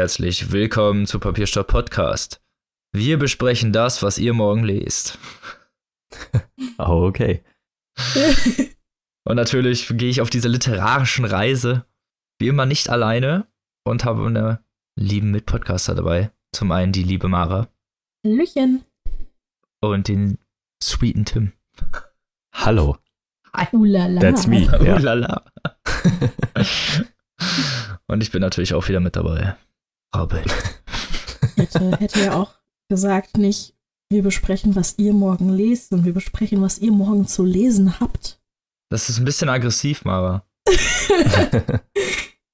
Herzlich willkommen zu Papierstopp Podcast. Wir besprechen das, was ihr morgen lest. oh, okay. und natürlich gehe ich auf diese literarischen Reise wie immer nicht alleine und habe einen lieben Mitpodcaster dabei. Zum einen die liebe Mara. Hallöchen. Und den sweeten Tim. Hallo. Ulala. That's me. Ja. Ulala. Und ich bin natürlich auch wieder mit dabei. Robin. Hätte, hätte ja auch gesagt, nicht wir besprechen, was ihr morgen lest und wir besprechen, was ihr morgen zu lesen habt. Das ist ein bisschen aggressiv, Mara.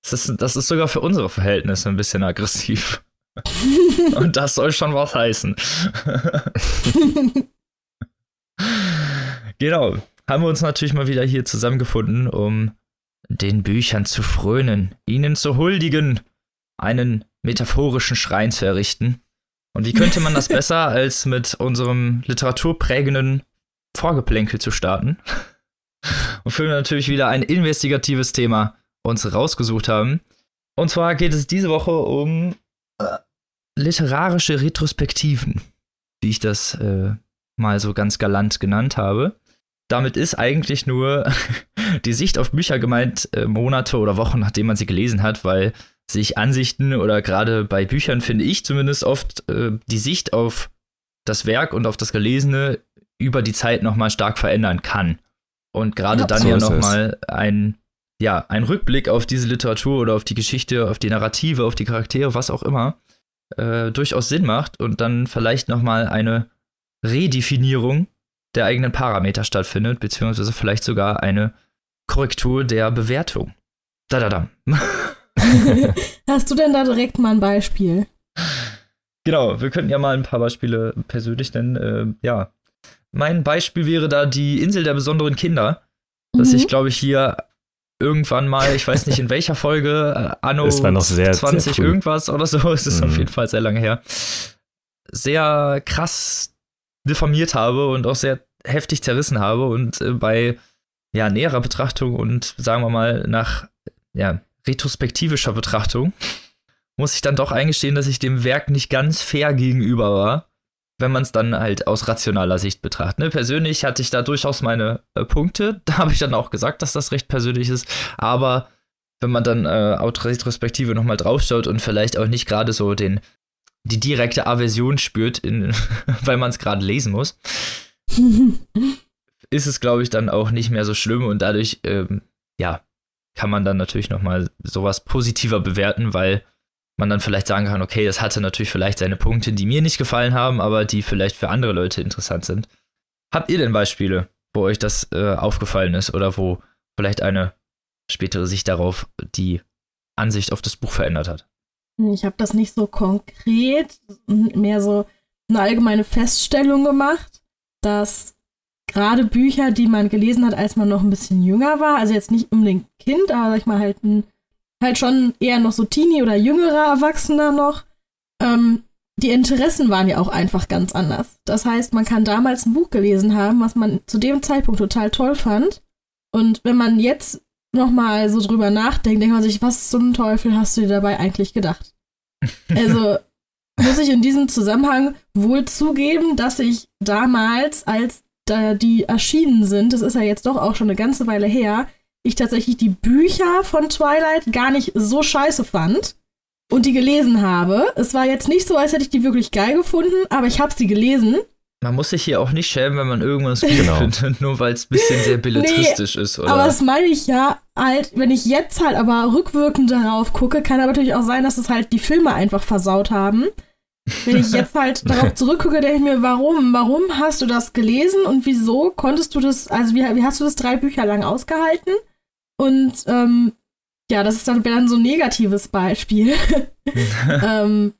das, ist, das ist sogar für unsere Verhältnisse ein bisschen aggressiv. und das soll schon was heißen. genau. Haben wir uns natürlich mal wieder hier zusammengefunden, um den Büchern zu frönen, ihnen zu huldigen, einen metaphorischen Schrein zu errichten. Und wie könnte man das besser, als mit unserem literaturprägenden Vorgeplänkel zu starten? Wofür wir natürlich wieder ein investigatives Thema uns rausgesucht haben. Und zwar geht es diese Woche um äh, literarische Retrospektiven, wie ich das äh, mal so ganz galant genannt habe. Damit ist eigentlich nur die Sicht auf Bücher gemeint, äh, Monate oder Wochen, nachdem man sie gelesen hat, weil sich Ansichten oder gerade bei Büchern finde ich zumindest oft äh, die Sicht auf das Werk und auf das Gelesene über die Zeit nochmal stark verändern kann. Und gerade ja, dann so ja nochmal ein, ja, ein Rückblick auf diese Literatur oder auf die Geschichte, auf die Narrative, auf die Charaktere, was auch immer, äh, durchaus Sinn macht und dann vielleicht nochmal eine Redefinierung der eigenen Parameter stattfindet, beziehungsweise vielleicht sogar eine Korrektur der Bewertung. Da da da. Hast du denn da direkt mal ein Beispiel? Genau, wir könnten ja mal ein paar Beispiele persönlich nennen. Äh, ja, mein Beispiel wäre da die Insel der besonderen Kinder, mhm. dass ich, glaube ich, hier irgendwann mal, ich weiß nicht in welcher Folge, äh, Anno es war noch sehr, 20 sehr irgendwas oder so, es ist mhm. auf jeden Fall sehr lange her, sehr krass diffamiert habe und auch sehr heftig zerrissen habe und äh, bei ja, näherer Betrachtung und sagen wir mal nach ja, retrospektivischer Betrachtung muss ich dann doch eingestehen, dass ich dem Werk nicht ganz fair gegenüber war, wenn man es dann halt aus rationaler Sicht betrachtet. Ne? Persönlich hatte ich da durchaus meine äh, Punkte, da habe ich dann auch gesagt, dass das recht persönlich ist, aber wenn man dann äh, Retrospektive nochmal draufschaut und vielleicht auch nicht gerade so den die direkte Aversion spürt, in, weil man es gerade lesen muss, ist es, glaube ich, dann auch nicht mehr so schlimm und dadurch, ähm, ja, kann man dann natürlich nochmal sowas positiver bewerten, weil man dann vielleicht sagen kann, okay, das hatte natürlich vielleicht seine Punkte, die mir nicht gefallen haben, aber die vielleicht für andere Leute interessant sind. Habt ihr denn Beispiele, wo euch das äh, aufgefallen ist oder wo vielleicht eine spätere Sicht darauf die Ansicht auf das Buch verändert hat? Ich habe das nicht so konkret, mehr so eine allgemeine Feststellung gemacht, dass gerade Bücher, die man gelesen hat, als man noch ein bisschen jünger war, also jetzt nicht unbedingt Kind, aber sag ich mal halt ein, halt schon eher noch so Teenie oder jüngerer Erwachsener noch, ähm, die Interessen waren ja auch einfach ganz anders. Das heißt, man kann damals ein Buch gelesen haben, was man zu dem Zeitpunkt total toll fand. Und wenn man jetzt nochmal so drüber nachdenkt, denkt man sich, was zum Teufel hast du dir dabei eigentlich gedacht? Also muss ich in diesem Zusammenhang wohl zugeben, dass ich damals, als da die erschienen sind, das ist ja jetzt doch auch schon eine ganze Weile her, ich tatsächlich die Bücher von Twilight gar nicht so scheiße fand und die gelesen habe. Es war jetzt nicht so, als hätte ich die wirklich geil gefunden, aber ich habe sie gelesen. Man muss sich hier auch nicht schämen, wenn man irgendwas gut genau. findet, nur weil es ein bisschen sehr belletristisch nee, ist, oder? Aber das meine ich ja halt, wenn ich jetzt halt aber rückwirkend darauf gucke, kann aber natürlich auch sein, dass es halt die Filme einfach versaut haben. Wenn ich jetzt halt darauf zurückgucke, denke ich mir, warum? Warum hast du das gelesen und wieso konntest du das, also wie, wie hast du das drei Bücher lang ausgehalten? Und ähm, ja, das ist dann, dann so ein negatives Beispiel. ähm,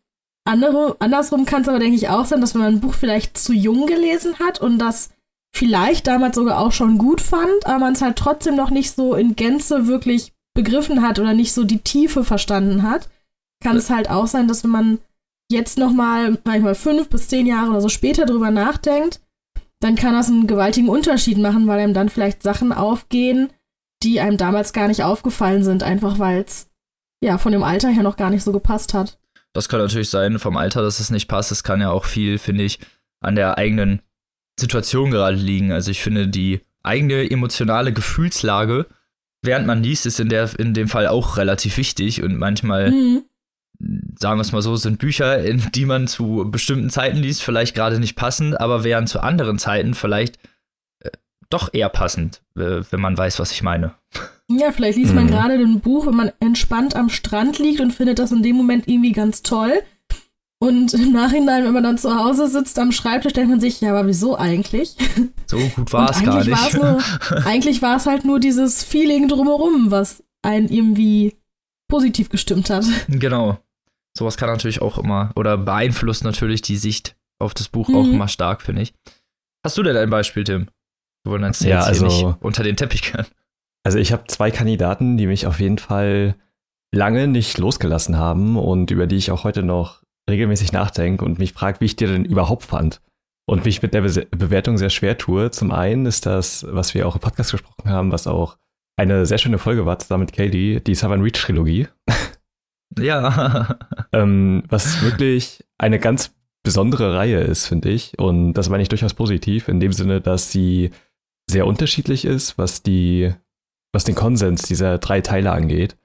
andere, andersrum kann es aber, denke ich, auch sein, dass wenn man ein Buch vielleicht zu jung gelesen hat und das vielleicht damals sogar auch schon gut fand, aber man es halt trotzdem noch nicht so in Gänze wirklich begriffen hat oder nicht so die Tiefe verstanden hat, kann es halt auch sein, dass wenn man jetzt nochmal, manchmal fünf bis zehn Jahre oder so später drüber nachdenkt, dann kann das einen gewaltigen Unterschied machen, weil einem dann vielleicht Sachen aufgehen, die einem damals gar nicht aufgefallen sind, einfach weil es ja, von dem Alter her noch gar nicht so gepasst hat. Das kann natürlich sein, vom Alter, dass es nicht passt. Es kann ja auch viel, finde ich, an der eigenen Situation gerade liegen. Also ich finde, die eigene emotionale Gefühlslage, während man liest, ist in, der, in dem Fall auch relativ wichtig. Und manchmal, Mhm. Sagen wir es mal so, sind Bücher, in die man zu bestimmten Zeiten liest, vielleicht gerade nicht passend, aber wären zu anderen Zeiten vielleicht äh, doch eher passend, äh, wenn man weiß, was ich meine. Ja, vielleicht liest man Mhm. gerade ein Buch, wenn man entspannt am Strand liegt und findet das in dem Moment irgendwie ganz toll. Und im Nachhinein, wenn man dann zu Hause sitzt am Schreibtisch, denkt man sich, ja, aber wieso eigentlich? So gut war es gar nicht. Nur, eigentlich war es halt nur dieses Feeling drumherum, was einen irgendwie positiv gestimmt hat. Genau. Sowas kann natürlich auch immer oder beeinflusst natürlich die Sicht auf das Buch Mhm. auch immer stark, finde ich. Hast du denn ein Beispiel, Tim? Wir wollen Ja, jetzt hier also- nicht unter den Teppich kehren. Also ich habe zwei Kandidaten, die mich auf jeden Fall lange nicht losgelassen haben und über die ich auch heute noch regelmäßig nachdenke und mich frage, wie ich die denn überhaupt fand. Und wie ich mit der Be Bewertung sehr schwer tue. Zum einen ist das, was wir auch im Podcast gesprochen haben, was auch eine sehr schöne Folge war, zusammen mit Katie, die Southern Reach Trilogie. Ja. ähm, was wirklich eine ganz besondere Reihe ist, finde ich. Und das meine ich durchaus positiv, in dem Sinne, dass sie sehr unterschiedlich ist, was die, was den Konsens dieser drei Teile angeht,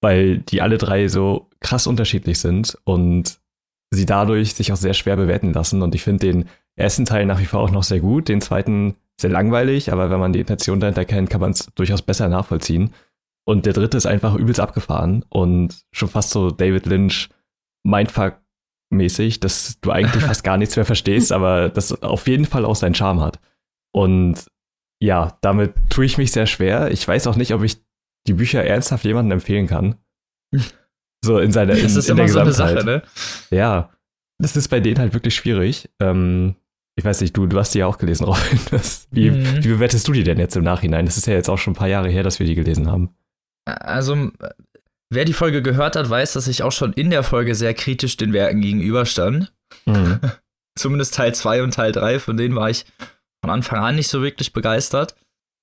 weil die alle drei so krass unterschiedlich sind und sie dadurch sich auch sehr schwer bewerten lassen. Und ich finde den ersten Teil nach wie vor auch noch sehr gut, den zweiten sehr langweilig, aber wenn man die Intention dahinter kennt, kann man es durchaus besser nachvollziehen. Und der dritte ist einfach übelst abgefahren und schon fast so David Lynch Mindfuck-mäßig, dass du eigentlich fast gar nichts mehr verstehst, aber das auf jeden Fall auch seinen Charme hat. Und ja, damit tue ich mich sehr schwer. Ich weiß auch nicht, ob ich die Bücher ernsthaft jemandem empfehlen kann. So in seiner in, Das ist in der immer so eine. Sache, ne? Ja, das ist bei denen halt wirklich schwierig. Ähm, ich weiß nicht, du, du hast die ja auch gelesen, Robin. Das, wie, Mhm. wie bewertest du die denn jetzt im Nachhinein? Das ist ja jetzt auch schon ein paar Jahre her, dass wir die gelesen haben. Also, wer die Folge gehört hat, weiß, dass ich auch schon in der Folge sehr kritisch den Werken gegenüberstand. Mhm. Zumindest Teil 2 und Teil 3, von denen war ich von Anfang an nicht so wirklich begeistert.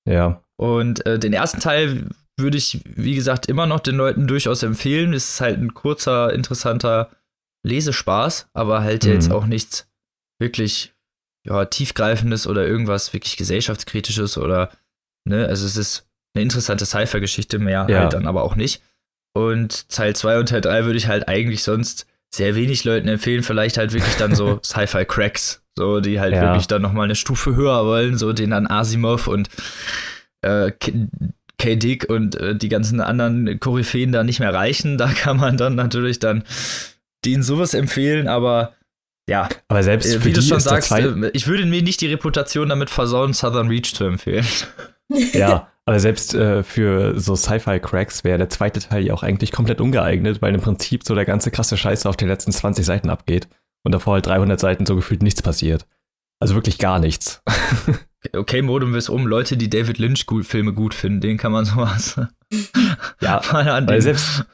Ja. Und äh, den ersten Teil würde ich, wie gesagt, immer noch den Leuten durchaus empfehlen. Es ist halt ein kurzer, interessanter Lesespaß, aber halt Mhm. jetzt auch nichts wirklich ja, tiefgreifendes oder irgendwas wirklich gesellschaftskritisches oder, ne, also es ist eine interessante Cypher-Geschichte, mehr Ja. halt dann aber auch nicht. Und Teil 2 und Teil 3 würde ich halt eigentlich sonst sehr wenig Leuten empfehlen, vielleicht halt wirklich dann so Sci-Fi-Cracks, so die halt Ja. wirklich dann nochmal eine Stufe höher wollen, so den dann Asimov und äh, K. Dick und äh, die ganzen anderen Koryphäen da nicht mehr reichen. Da kann man dann natürlich dann denen sowas empfehlen, aber ja, Aber selbst äh, wie du schon sagst, äh, ich würde mir nicht die Reputation damit versauen, Southern Reach zu empfehlen. ja, aber selbst äh, für so Sci-Fi-Cracks wäre der zweite Teil ja auch eigentlich komplett ungeeignet, weil im Prinzip so der ganze krasse Scheiß auf den letzten 20 Seiten abgeht und davor halt 300 Seiten so gefühlt nichts passiert. Also wirklich gar nichts. Okay, Modem ist um. Leute, die David Lynch gut, Filme gut finden, denen kann man sowas Ja, mal an Weil selbst,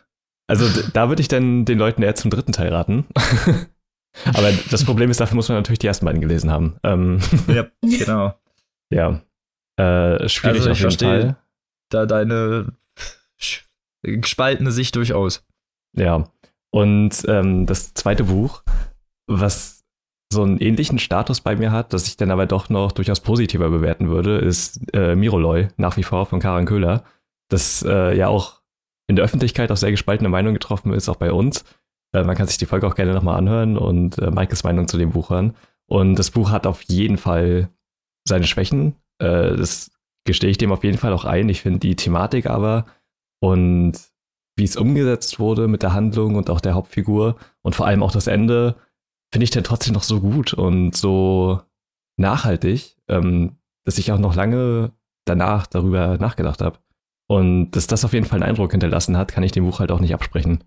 also da würde ich dann den Leuten eher zum dritten Teil raten. Aber das Problem ist, dafür muss man natürlich die ersten beiden gelesen haben. Ähm, Ja, genau. ja. Äh, schwierig Also ich auf jeden verstehe. Fall. Da deine gespaltene Sicht durchaus. Ja. Und ähm, das zweite Buch, was so einen ähnlichen Status bei mir hat, das ich dann aber doch noch durchaus positiver bewerten würde, ist äh, Miroloy, nach wie vor von Karan Köhler, das äh, ja auch in der Öffentlichkeit auch sehr gespaltene Meinung getroffen ist, auch bei uns. Äh, man kann sich die Folge auch gerne nochmal anhören und äh, Maikes Meinung zu dem Buch hören. Und das Buch hat auf jeden Fall seine Schwächen. Äh, das gestehe ich dem auf jeden Fall auch ein. Ich finde die Thematik aber und wie es umgesetzt wurde mit der Handlung und auch der Hauptfigur und vor allem auch das Ende, finde ich dann trotzdem noch so gut und so nachhaltig, ähm, dass ich auch noch lange danach darüber nachgedacht habe. Und dass das auf jeden Fall einen Eindruck hinterlassen hat, kann ich dem Buch halt auch nicht absprechen.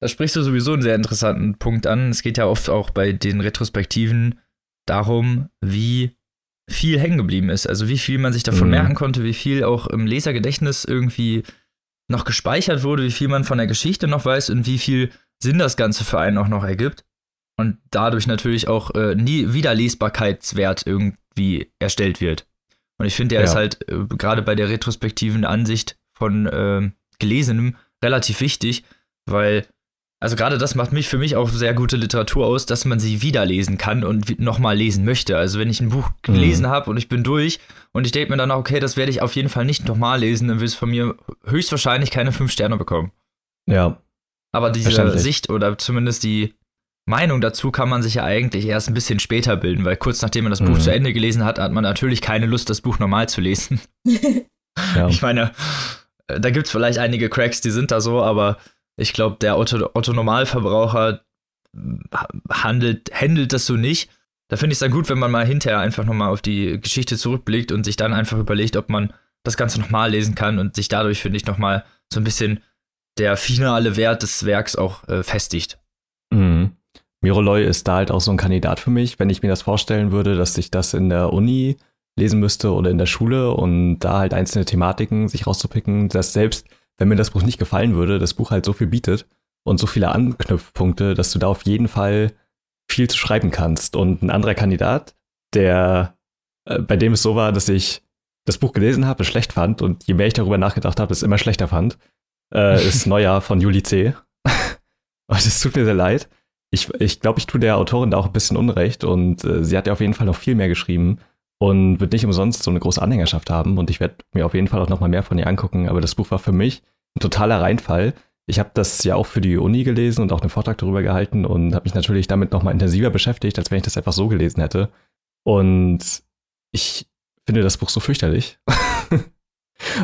Da sprichst du sowieso einen sehr interessanten Punkt an. Es geht ja oft auch bei den Retrospektiven darum, wie viel hängen geblieben ist. Also wie viel man sich davon Mhm. merken konnte, wie viel auch im Lesergedächtnis irgendwie noch gespeichert wurde, wie viel man von der Geschichte noch weiß und wie viel Sinn das Ganze für einen auch noch ergibt. Und dadurch natürlich auch äh, nie Wiederlesbarkeitswert irgendwie erstellt wird. Und ich finde, der Ja. ist halt äh, gerade bei der retrospektiven Ansicht von äh, Gelesenem relativ wichtig, weil, also gerade das macht mich für mich auch sehr gute Literatur aus, dass man sie wieder lesen kann und nochmal lesen möchte. Also wenn ich ein Buch Mhm. gelesen habe und ich bin durch und ich denke mir dann, auch, okay, das werde ich auf jeden Fall nicht nochmal lesen, dann will es von mir höchstwahrscheinlich keine fünf Sterne bekommen. Ja, Aber diese. Sicht oder zumindest die Meinung dazu kann man sich ja eigentlich erst ein bisschen später bilden, weil kurz nachdem man das Buch Mhm. zu Ende gelesen hat, hat man natürlich keine Lust, das Buch normal zu lesen. ja. Ich meine, äh, da gibt es vielleicht einige Cracks, die sind da so, aber ich glaube, der Otto, Otto Normalverbraucher ha- handelt, handelt das so nicht. Da finde ich es dann gut, wenn man mal hinterher einfach nochmal auf die Geschichte zurückblickt und sich dann einfach überlegt, ob man das Ganze nochmal lesen kann und sich dadurch, finde ich, nochmal so ein bisschen der finale Wert des Werks auch äh, festigt. Mhm. Miroloy ist da halt auch so ein Kandidat für mich, wenn ich mir das vorstellen würde, dass ich das in der Uni lesen müsste oder in der Schule und da halt einzelne Thematiken sich rauszupicken, dass selbst wenn mir das Buch nicht gefallen würde, das Buch halt so viel bietet und so viele Anknüpfpunkte, dass du da auf jeden Fall viel zu schreiben kannst. Und ein anderer Kandidat, der äh, bei dem es so war, dass ich das Buch gelesen habe, es schlecht fand und je mehr ich darüber nachgedacht habe, es immer schlechter fand, äh, ist Neujahr von Juli C. und es tut mir sehr leid. Ich, ich glaube, ich tue der Autorin da auch ein bisschen Unrecht und äh, sie hat ja auf jeden Fall noch viel mehr geschrieben und wird nicht umsonst so eine große Anhängerschaft haben und ich werde mir auf jeden Fall auch noch mal mehr von ihr angucken, aber das Buch war für mich ein totaler Reinfall. Ich habe das ja auch für die Uni gelesen und auch einen Vortrag darüber gehalten und habe mich natürlich damit noch mal intensiver beschäftigt, als wenn ich das einfach so gelesen hätte. Und ich finde das Buch so fürchterlich.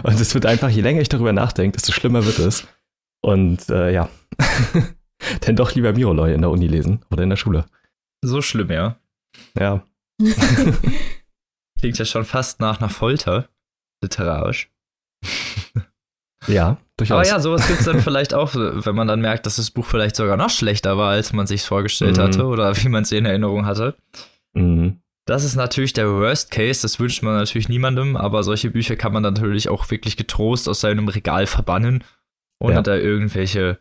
und es wird einfach, je länger ich darüber nachdenke, desto schlimmer wird es. Und äh, ja, dann doch lieber Miroloy in der Uni lesen oder in der Schule. So schlimm, ja. Ja, Klingt ja schon fast nach einer Folter, literarisch. ja, durchaus. Aber ja, sowas gibt es dann vielleicht auch, wenn man dann merkt, dass das Buch vielleicht sogar noch schlechter war, als man sich vorgestellt Mhm. hatte oder wie man es in Erinnerung hatte. Mhm. Das ist natürlich der Worst Case, das wünscht man natürlich niemandem, aber solche Bücher kann man natürlich auch wirklich getrost aus seinem Regal verbannen, ohne Ja. da irgendwelche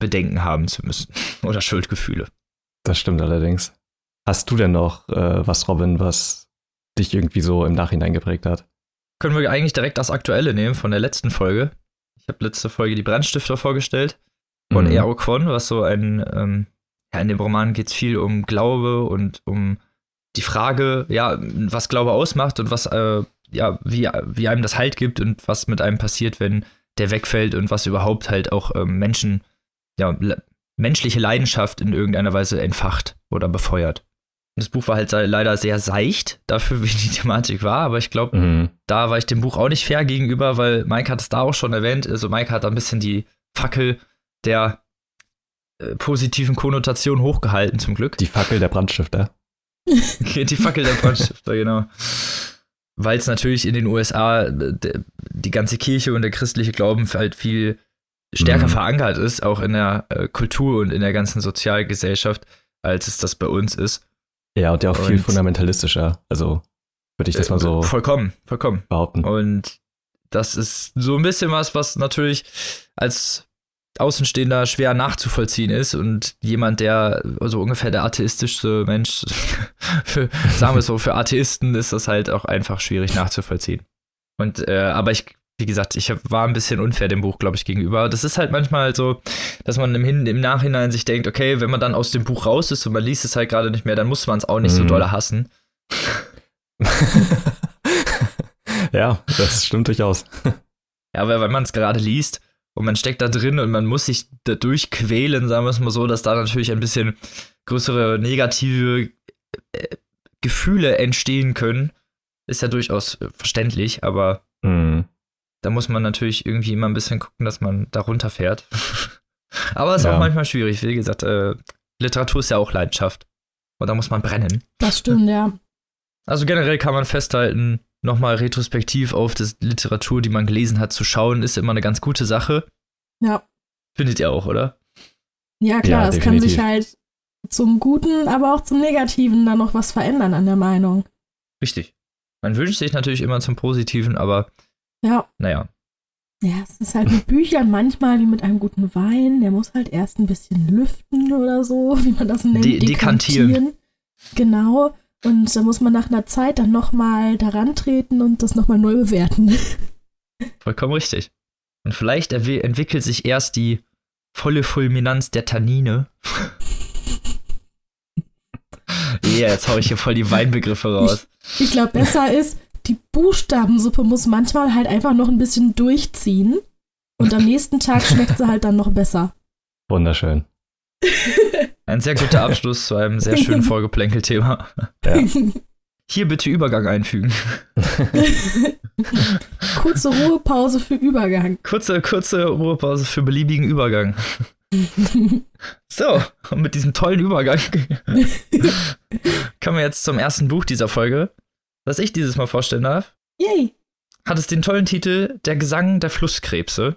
Bedenken haben zu müssen oder Schuldgefühle. Das stimmt allerdings. Hast du denn noch äh, was, Robin, was dich irgendwie so im Nachhinein geprägt hat? Können wir eigentlich direkt das Aktuelle nehmen von der letzten Folge. Ich habe letzte Folge die Brandstifter vorgestellt von Mhm. Ero Kwon, was so ein, ähm, ja, in dem Roman geht es viel um Glaube und um die Frage, ja, was Glaube ausmacht und was, äh, ja, wie, wie einem das Halt gibt und was mit einem passiert, wenn der wegfällt und was überhaupt halt auch ähm, Menschen, ja, le menschliche Leidenschaft in irgendeiner Weise entfacht oder befeuert. Das Buch war halt leider sehr seicht, dafür wie die Thematik war, aber ich glaube, Mhm. da war ich dem Buch auch nicht fair gegenüber, weil Mike hat es da auch schon erwähnt. Also Mike hat da ein bisschen die Fackel der äh, positiven Konnotation hochgehalten, zum Glück. Die Fackel der Brandstifter. Die Fackel der Brandstifter, genau. Weil es natürlich in den USA de- die ganze Kirche und der christliche Glauben halt viel stärker Mhm. verankert ist, auch in der äh, Kultur und in der ganzen Sozialgesellschaft, als es das bei uns ist. Ja, und der auch viel Und- fundamentalistischer. Also würde ich das mal so Äh, vollkommen, vollkommen. behaupten. Und das ist so ein bisschen was, was natürlich als Außenstehender schwer nachzuvollziehen ist und jemand, der so ungefähr der atheistischste Mensch, für, sagen wir es so, für Atheisten ist das halt auch einfach schwierig nachzuvollziehen. Und, äh, aber ich, wie gesagt, ich hab, war ein bisschen unfair dem Buch, glaube ich, gegenüber. Das ist halt manchmal so, dass man im, Hin im Nachhinein sich denkt, okay, wenn man dann aus dem Buch raus ist und man liest es halt gerade nicht mehr, dann muss man es auch nicht so Mhm. doll hassen. ja, das stimmt durchaus. Ja, weil, weil man es gerade liest und man steckt da drin und man muss sich da durchquälen, sagen wir es mal so, dass da natürlich ein bisschen größere negative äh, Gefühle entstehen können. Ist ja durchaus äh, verständlich, aber Mhm. Da muss man natürlich irgendwie immer ein bisschen gucken, dass man da runterfährt. aber ist Ja. auch manchmal schwierig. Wie gesagt, äh, Literatur ist ja auch Leidenschaft. Und da muss man brennen. Das stimmt, ja. Also generell kann man festhalten, nochmal retrospektiv auf die Literatur, die man gelesen hat, zu schauen, ist immer eine ganz gute Sache. Ja. Findet ihr auch, oder? Ja, klar, Ja, es kann sich halt zum Guten, aber auch zum Negativen dann noch was verändern an der Meinung. Richtig. Man wünscht sich natürlich immer zum Positiven, aber Ja. naja. Ja, es ist halt mit Büchern manchmal wie mit einem guten Wein. Der muss halt erst ein bisschen lüften oder so, wie man das nennt. De- dekantieren. Genau. Und da muss man nach einer Zeit dann nochmal daran treten und das nochmal neu bewerten. Vollkommen richtig. Und vielleicht entwickelt sich erst die volle Fulminanz der Tannine. Ja, jetzt hau ich hier voll die Weinbegriffe raus. Ich, ich glaube, besser ist, die Buchstabensuppe muss manchmal halt einfach noch ein bisschen durchziehen. Und am nächsten Tag schmeckt sie halt dann noch besser. Wunderschön. Ein sehr guter Abschluss zu einem sehr schönen Vorgeplänkelthema. Ja. Hier bitte Übergang einfügen. Kurze Ruhepause für Übergang. Kurze, kurze Ruhepause für beliebigen Übergang. So, und mit diesem tollen Übergang kommen wir jetzt zum ersten Buch dieser Folge, das ich dieses Mal vorstellen darf. Yay. Hat es den tollen Titel Der Gesang der Flusskrebse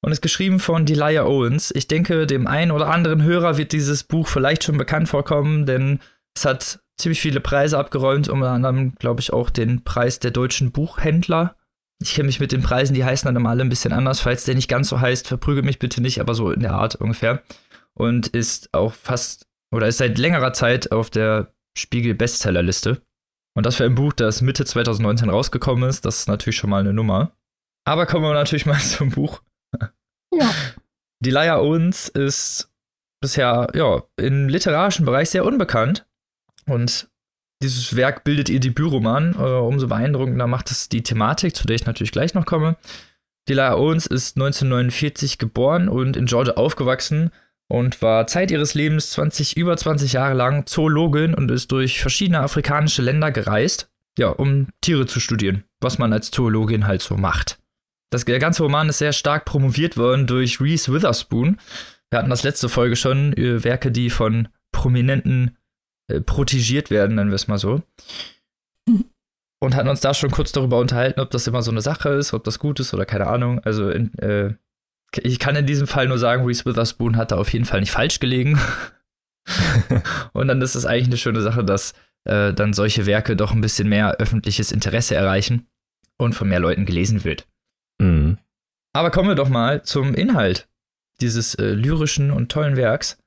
und ist geschrieben von Delia Owens. Ich denke, dem einen oder anderen Hörer wird dieses Buch vielleicht schon bekannt vorkommen, denn es hat ziemlich viele Preise abgeräumt, unter anderem, glaube ich, auch den Preis der deutschen Buchhändler. Ich kenne mich mit den Preisen, die heißen dann immer alle ein bisschen anders. Falls der nicht ganz so heißt, verprügelt mich bitte nicht, aber so in der Art ungefähr. Und ist auch fast, oder ist seit längerer Zeit auf der Spiegel-Bestsellerliste. Und das für ein Buch, das Mitte 2019 rausgekommen ist, das ist natürlich schon mal eine Nummer. Aber kommen wir natürlich mal zum Buch. Ja. Delia Owens ist bisher ja, im literarischen Bereich sehr unbekannt. Und dieses Werk bildet ihr Debütroman. Äh, umso beeindruckender macht es die Thematik, zu der ich natürlich gleich noch komme. Delia Owens ist 1949 geboren und in Georgia aufgewachsen und war Zeit ihres Lebens 20, über 20 Jahre lang Zoologin und ist durch verschiedene afrikanische Länder gereist, ja, um Tiere zu studieren, was man als Zoologin halt so macht. Das, der ganze Roman ist sehr stark promoviert worden durch Reese Witherspoon. Wir hatten das letzte Folge schon, äh, Werke, die von Prominenten äh, protegiert werden, nennen wir es mal so. Und hatten uns da schon kurz darüber unterhalten, ob das immer so eine Sache ist, ob das gut ist oder keine Ahnung. Also in, äh, ich kann in diesem Fall nur sagen, Reese Witherspoon hat da auf jeden Fall nicht falsch gelegen. und dann ist es eigentlich eine schöne Sache, dass äh, dann solche Werke doch ein bisschen mehr öffentliches Interesse erreichen und von mehr Leuten gelesen wird. Mhm. Aber kommen wir doch mal zum Inhalt dieses äh, lyrischen und tollen Werks.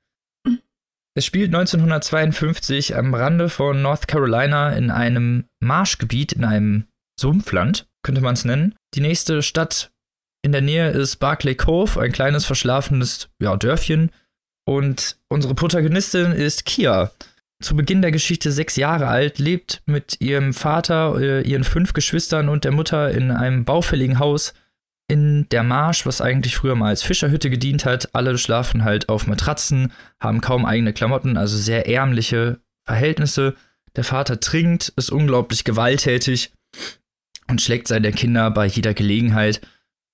Es spielt 1952 am Rande von North Carolina in einem Marschgebiet, in einem Sumpfland, könnte man es nennen. Die nächste Stadt in der Nähe ist Barclay Cove, ein kleines verschlafenes ja, Dörfchen. Und unsere Protagonistin ist Kia. Zu Beginn der Geschichte sechs Jahre alt, lebt mit ihrem Vater, äh, ihren fünf Geschwistern und der Mutter in einem baufälligen Haus in der Marsch, was eigentlich früher mal als Fischerhütte gedient hat. Alle schlafen halt auf Matratzen, haben kaum eigene Klamotten, also sehr ärmliche Verhältnisse. Der Vater trinkt, ist unglaublich gewalttätig und schlägt seine Kinder bei jeder Gelegenheit.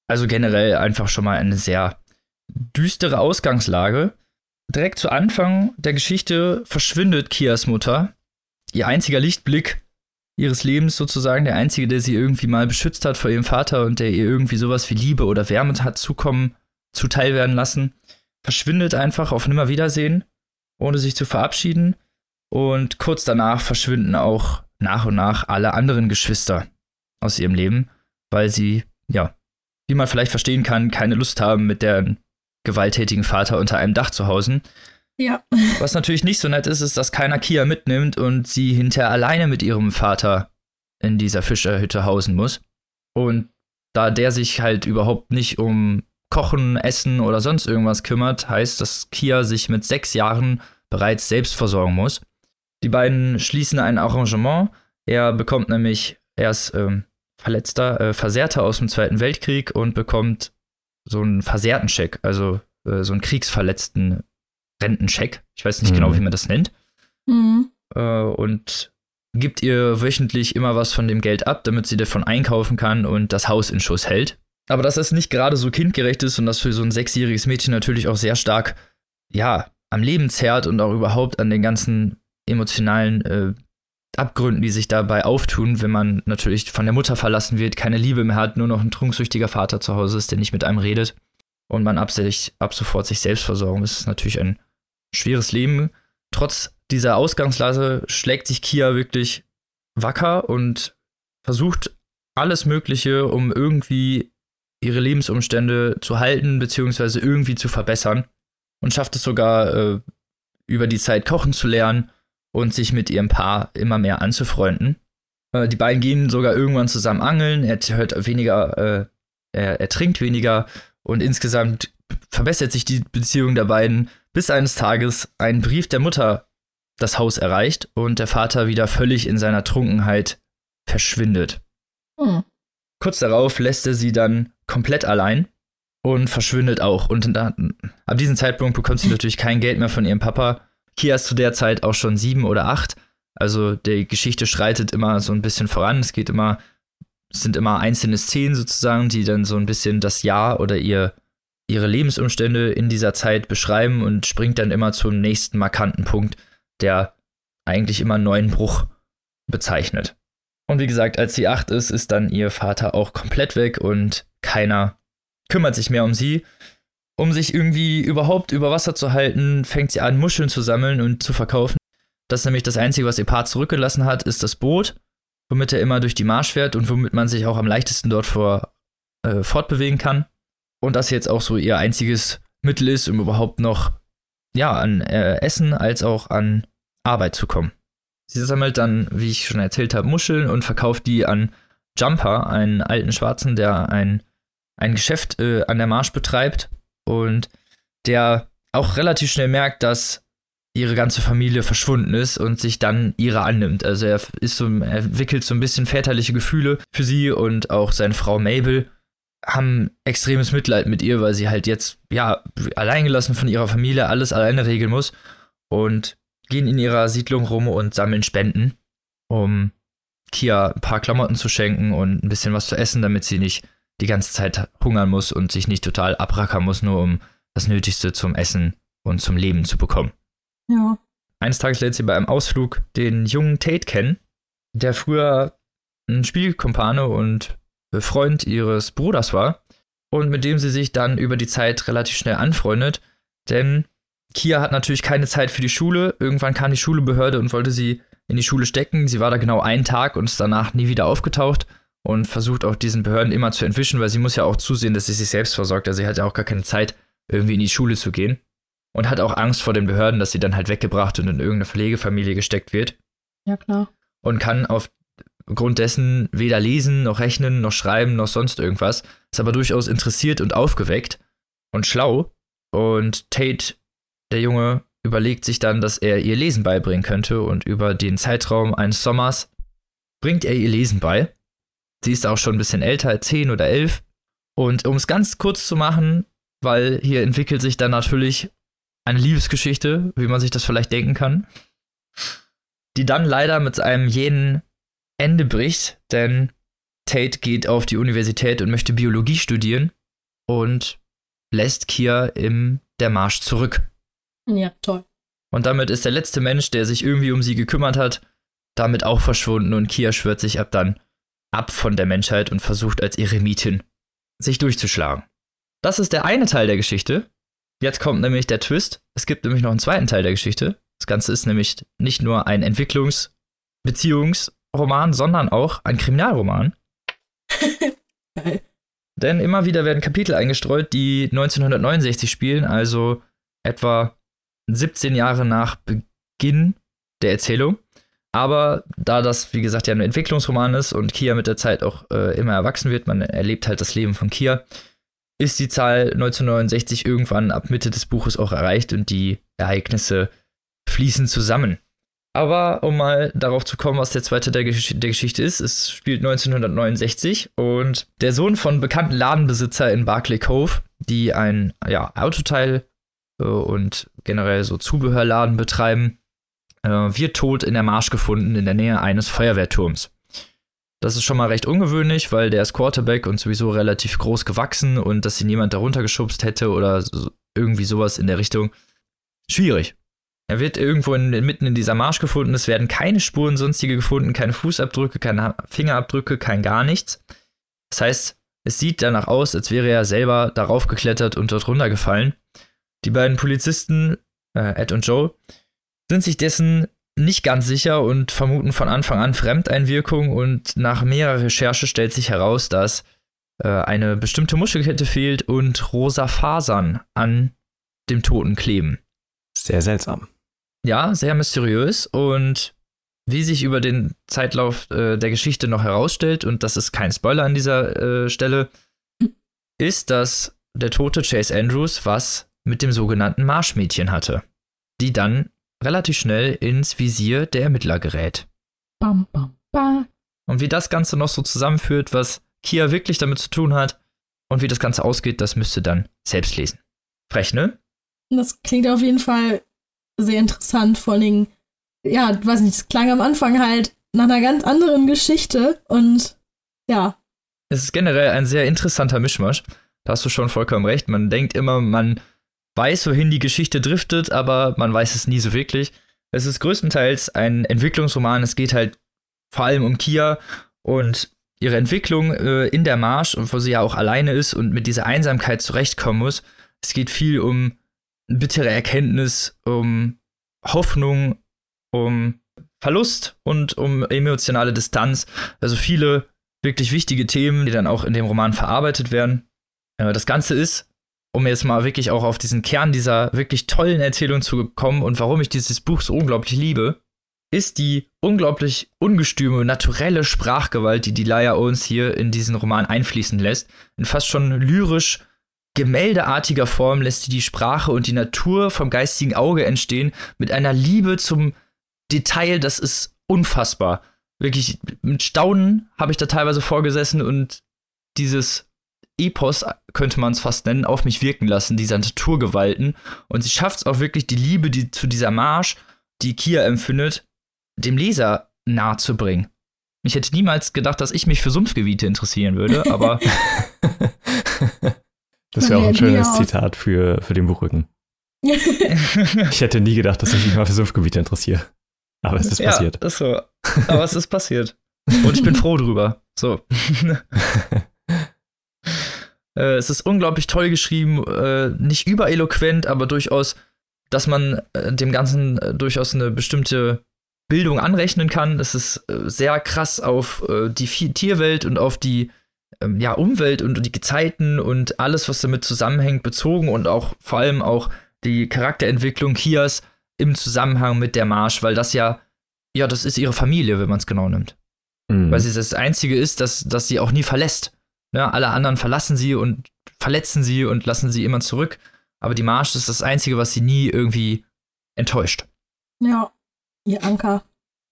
Also generell einfach schon mal eine sehr düstere Ausgangslage. Direkt zu Anfang der Geschichte verschwindet Kias Mutter. Ihr einziger Lichtblick ihres Lebens sozusagen, der einzige, der sie irgendwie mal beschützt hat vor ihrem Vater und der ihr irgendwie sowas wie Liebe oder Wärme hat zukommen, zuteil werden lassen, verschwindet einfach auf Nimmerwiedersehen, ohne sich zu verabschieden. Und kurz danach verschwinden auch nach und nach alle anderen Geschwister aus ihrem Leben, weil sie, ja, wie man vielleicht verstehen kann, keine Lust haben, mit deren gewalttätigen Vater unter einem Dach zu hausen. Ja. Was natürlich nicht so nett ist, ist, dass keiner Kia mitnimmt und sie hinterher alleine mit ihrem Vater in dieser Fischerhütte hausen muss. Und da der sich halt überhaupt nicht um Kochen, Essen oder sonst irgendwas kümmert, heißt, dass Kia sich mit sechs Jahren bereits selbst versorgen muss. Die beiden schließen ein Arrangement. Er bekommt nämlich, er ist ähm, Verletzter, äh, Versehrter aus dem Zweiten Weltkrieg und bekommt so einen versehrten Scheck, also äh, so einen kriegsverletzten Rentencheck. Ich weiß nicht genau, Mhm. wie man das nennt. Mhm. Äh, und gibt ihr wöchentlich immer was von dem Geld ab, damit sie davon einkaufen kann und das Haus in Schuss hält. Aber dass das nicht gerade so kindgerecht ist und das für so ein sechsjähriges Mädchen natürlich auch sehr stark, ja, am Leben zerrt und auch überhaupt an den ganzen emotionalen äh, Abgründen, die sich dabei auftun, wenn man natürlich von der Mutter verlassen wird, keine Liebe mehr hat, nur noch ein trunksüchtiger Vater zu Hause ist, der nicht mit einem redet und man ab, sich, ab sofort sich selbst versorgen muss, ist natürlich ein schweres Leben. Trotz dieser Ausgangslage schlägt sich Kia wirklich wacker und versucht alles Mögliche, um irgendwie ihre Lebensumstände zu halten, beziehungsweise irgendwie zu verbessern. Und schafft es sogar, äh, über die Zeit kochen zu lernen und sich mit ihrem Paar immer mehr anzufreunden. Äh, die beiden gehen sogar irgendwann zusammen angeln. Er hört weniger, äh, er, er trinkt weniger und insgesamt verbessert sich die Beziehung der beiden, bis eines Tages ein Brief der Mutter das Haus erreicht und der Vater wieder völlig in seiner Trunkenheit verschwindet. Hm. Kurz darauf lässt er sie dann komplett allein und verschwindet auch. Und da, ab diesem Zeitpunkt bekommt sie natürlich kein Geld mehr von ihrem Papa. Kia ist zu der Zeit auch schon sieben oder acht. Also die Geschichte schreitet immer so ein bisschen voran. Es geht immer, es sind immer einzelne Szenen sozusagen, die dann so ein bisschen das Jahr oder ihr, ihre Lebensumstände in dieser Zeit beschreiben und springt dann immer zum nächsten markanten Punkt, der eigentlich immer einen neuen Bruch bezeichnet. Und wie gesagt, als sie acht ist, ist dann ihr Vater auch komplett weg und keiner kümmert sich mehr um sie. Um sich irgendwie überhaupt über Wasser zu halten, fängt sie an, Muscheln zu sammeln und zu verkaufen. Das ist nämlich das Einzige, was ihr Paar zurückgelassen hat, ist das Boot, womit er immer durch die Marsch fährt und womit man sich auch am leichtesten dort vor, äh, fortbewegen kann. Und das jetzt auch so ihr einziges Mittel ist, um überhaupt noch ja, an äh, Essen als auch an Arbeit zu kommen. Sie sammelt dann, wie ich schon erzählt habe, Muscheln und verkauft die an Jumper, einen alten Schwarzen, der ein, ein Geschäft äh, an der Marsch betreibt und der auch relativ schnell merkt, dass ihre ganze Familie verschwunden ist und sich dann ihrer annimmt. Also er ist so, entwickelt so ein bisschen väterliche Gefühle für sie und auch seine Frau Mabel haben extremes Mitleid mit ihr, weil sie halt jetzt ja alleingelassen von ihrer Familie alles alleine regeln muss und gehen in ihrer Siedlung rum und sammeln Spenden, um Kia ein paar Klamotten zu schenken und ein bisschen was zu essen, damit sie nicht die ganze Zeit hungern muss und sich nicht total abrackern muss, nur um das Nötigste zum Essen und zum Leben zu bekommen. Ja. Eines Tages lernt sie bei einem Ausflug den jungen Tate kennen, der früher ein Spielkumpane und Freund ihres Bruders war und mit dem sie sich dann über die Zeit relativ schnell anfreundet, denn Kia hat natürlich keine Zeit für die Schule. Irgendwann kam die Schulebehörde und wollte sie in die Schule stecken. Sie war da genau einen Tag und ist danach nie wieder aufgetaucht und versucht auch diesen Behörden immer zu entwischen, weil sie muss ja auch zusehen, dass sie sich selbst versorgt. Also sie hat ja auch gar keine Zeit, irgendwie in die Schule zu gehen. Und hat auch Angst vor den Behörden, dass sie dann halt weggebracht und in irgendeine Pflegefamilie gesteckt wird. Ja, klar. Und kann aufgrund dessen weder lesen, noch rechnen, noch schreiben, noch sonst irgendwas. Ist aber durchaus interessiert und aufgeweckt und schlau. Und Tate der Junge überlegt sich dann, dass er ihr Lesen beibringen könnte und über den Zeitraum eines Sommers bringt er ihr Lesen bei. Sie ist auch schon ein bisschen älter, zehn oder elf. Und um es ganz kurz zu machen, weil hier entwickelt sich dann natürlich eine Liebesgeschichte, wie man sich das vielleicht denken kann, die dann leider mit einem jähen Ende bricht, denn Tate geht auf die Universität und möchte Biologie studieren und lässt Kia im Der Marsch zurück. Ja, toll. Und damit ist der letzte Mensch, der sich irgendwie um sie gekümmert hat, damit auch verschwunden und Kia schwört sich ab dann ab von der Menschheit und versucht als Eremitin sich durchzuschlagen. Das ist der eine Teil der Geschichte. Jetzt kommt nämlich der Twist. Es gibt nämlich noch einen zweiten Teil der Geschichte. Das Ganze ist nämlich nicht nur ein Entwicklungs-, Beziehungsroman, sondern auch ein Kriminalroman. Denn immer wieder werden Kapitel eingestreut, die 1969 spielen, also etwa 17 Jahre nach Beginn der Erzählung. Aber da das, wie gesagt, ja ein Entwicklungsroman ist und Kia mit der Zeit auch äh, immer erwachsen wird, man erlebt halt das Leben von Kia, ist die Zahl 1969 irgendwann ab Mitte des Buches auch erreicht und die Ereignisse fließen zusammen. Aber um mal darauf zu kommen, was der zweite der, Gesch der Geschichte ist, es spielt 1969 und der Sohn von bekannten Ladenbesitzer in Barclay Cove, die ein ja, Autoteil äh, und generell so Zubehörladen betreiben, äh, wird tot in der Marsch gefunden in der Nähe eines Feuerwehrturms. Das ist schon mal recht ungewöhnlich, weil der ist Quarterback und sowieso relativ groß gewachsen und dass ihn jemand darunter geschubst hätte oder so, irgendwie sowas in der Richtung. Schwierig. Er wird irgendwo in, mitten in dieser Marsch gefunden. Es werden keine Spuren sonstige gefunden, keine Fußabdrücke, keine Fingerabdrücke, kein gar nichts. Das heißt, es sieht danach aus, als wäre er selber darauf geklettert und dort runtergefallen. Die beiden Polizisten, äh, Ed und Joe, sind sich dessen nicht ganz sicher und vermuten von Anfang an Fremdeinwirkung und nach mehrerer Recherche stellt sich heraus, dass äh, eine bestimmte Muschelkette fehlt und rosa Fasern an dem Toten kleben. Sehr seltsam. Ja, sehr mysteriös und wie sich über den Zeitlauf äh, der Geschichte noch herausstellt, und das ist kein Spoiler an dieser äh, Stelle, ist, dass der tote Chase Andrews was mit dem sogenannten Marschmädchen hatte, die dann relativ schnell ins Visier der Ermittler gerät. Bam, bam, bam. Und wie das Ganze noch so zusammenführt, was Kia wirklich damit zu tun hat und wie das Ganze ausgeht, das müsst ihr dann selbst lesen. Frech, ne? Das klingt auf jeden Fall sehr interessant, vor allem, ja, weiß nicht, es klang am Anfang halt nach einer ganz anderen Geschichte und ja. Es ist generell ein sehr interessanter Mischmasch. Da hast du schon vollkommen recht. Man denkt immer, man weiß, wohin die Geschichte driftet, aber man weiß es nie so wirklich. Es ist größtenteils ein Entwicklungsroman. Es geht halt vor allem um Kia und ihre Entwicklung äh, in der Marsch, wo sie ja auch alleine ist und mit dieser Einsamkeit zurechtkommen muss. Es geht viel um bittere Erkenntnis, um Hoffnung, um Verlust und um emotionale Distanz. Also viele wirklich wichtige Themen, die dann auch in dem Roman verarbeitet werden. Äh, das Ganze ist, um jetzt mal wirklich auch auf diesen Kern dieser wirklich tollen Erzählung zu kommen und warum ich dieses Buch so unglaublich liebe, ist die unglaublich ungestüme, naturelle Sprachgewalt, die Delia Owens hier in diesen Roman einfließen lässt. In fast schon lyrisch gemäldeartiger Form lässt sie die Sprache und die Natur vom geistigen Auge entstehen, mit einer Liebe zum Detail, das ist unfassbar. Wirklich, mit Staunen habe ich da teilweise vorgesessen und dieses Epos, könnte man es fast nennen, auf mich wirken lassen, dieser Naturgewalten. Und sie schafft es auch wirklich, die Liebe die, zu dieser Marsch, die Kia empfindet, dem Leser nahe zu bringen. Ich hätte niemals gedacht, dass ich mich für Sumpfgebiete interessieren würde, aber Das wäre auch ein schönes Zitat für, für den Buchrücken. ich hätte nie gedacht, dass ich mich mal für Sumpfgebiete interessiere. Aber es ist ja, passiert. Ist so. Aber es ist passiert. Und ich bin froh drüber. So. äh, es ist unglaublich toll geschrieben, äh, nicht übereloquent, aber durchaus, dass man äh, dem Ganzen äh, durchaus eine bestimmte Bildung anrechnen kann. Es ist äh, sehr krass auf äh, die Tierwelt und auf die ähm, ja, Umwelt und die Gezeiten und alles, was damit zusammenhängt, bezogen und auch vor allem auch die Charakterentwicklung Kias im Zusammenhang mit der Marsch, weil das ja, ja, das ist ihre Familie, wenn man es genau nimmt. Mhm. Weil sie das Einzige ist, dass, dass sie auch nie verlässt. Ne? Alle anderen verlassen sie und verletzen sie und lassen sie immer zurück. Aber die Marsch ist das Einzige, was sie nie irgendwie enttäuscht. Ja, ihr Anker.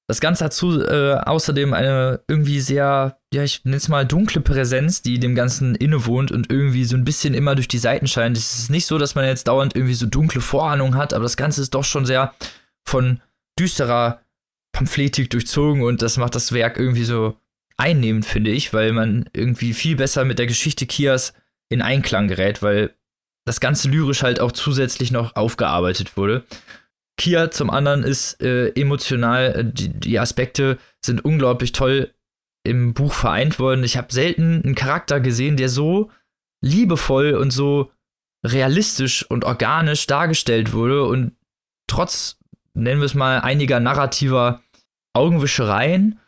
Das Ganze hat zu, äh, außerdem eine irgendwie sehr, ja, ich nenne es mal dunkle Präsenz, die dem Ganzen innewohnt und irgendwie so ein bisschen immer durch die Seiten scheint. Es ist nicht so, dass man jetzt dauernd irgendwie so dunkle Vorahnungen hat, aber das Ganze ist doch schon sehr von düsterer Pamphletik durchzogen und das macht das Werk irgendwie so einnehmend, finde ich, weil man irgendwie viel besser mit der Geschichte Kias in Einklang gerät, weil das Ganze lyrisch halt auch zusätzlich noch aufgearbeitet wurde. Kia zum anderen ist äh, emotional, äh, die, die, Aspekte sind unglaublich toll im Buch vereint worden. Ich habe selten einen Charakter gesehen, der so liebevoll und so realistisch und organisch dargestellt wurde und trotz, nennen wir es mal, einiger narrativer Augenwischereien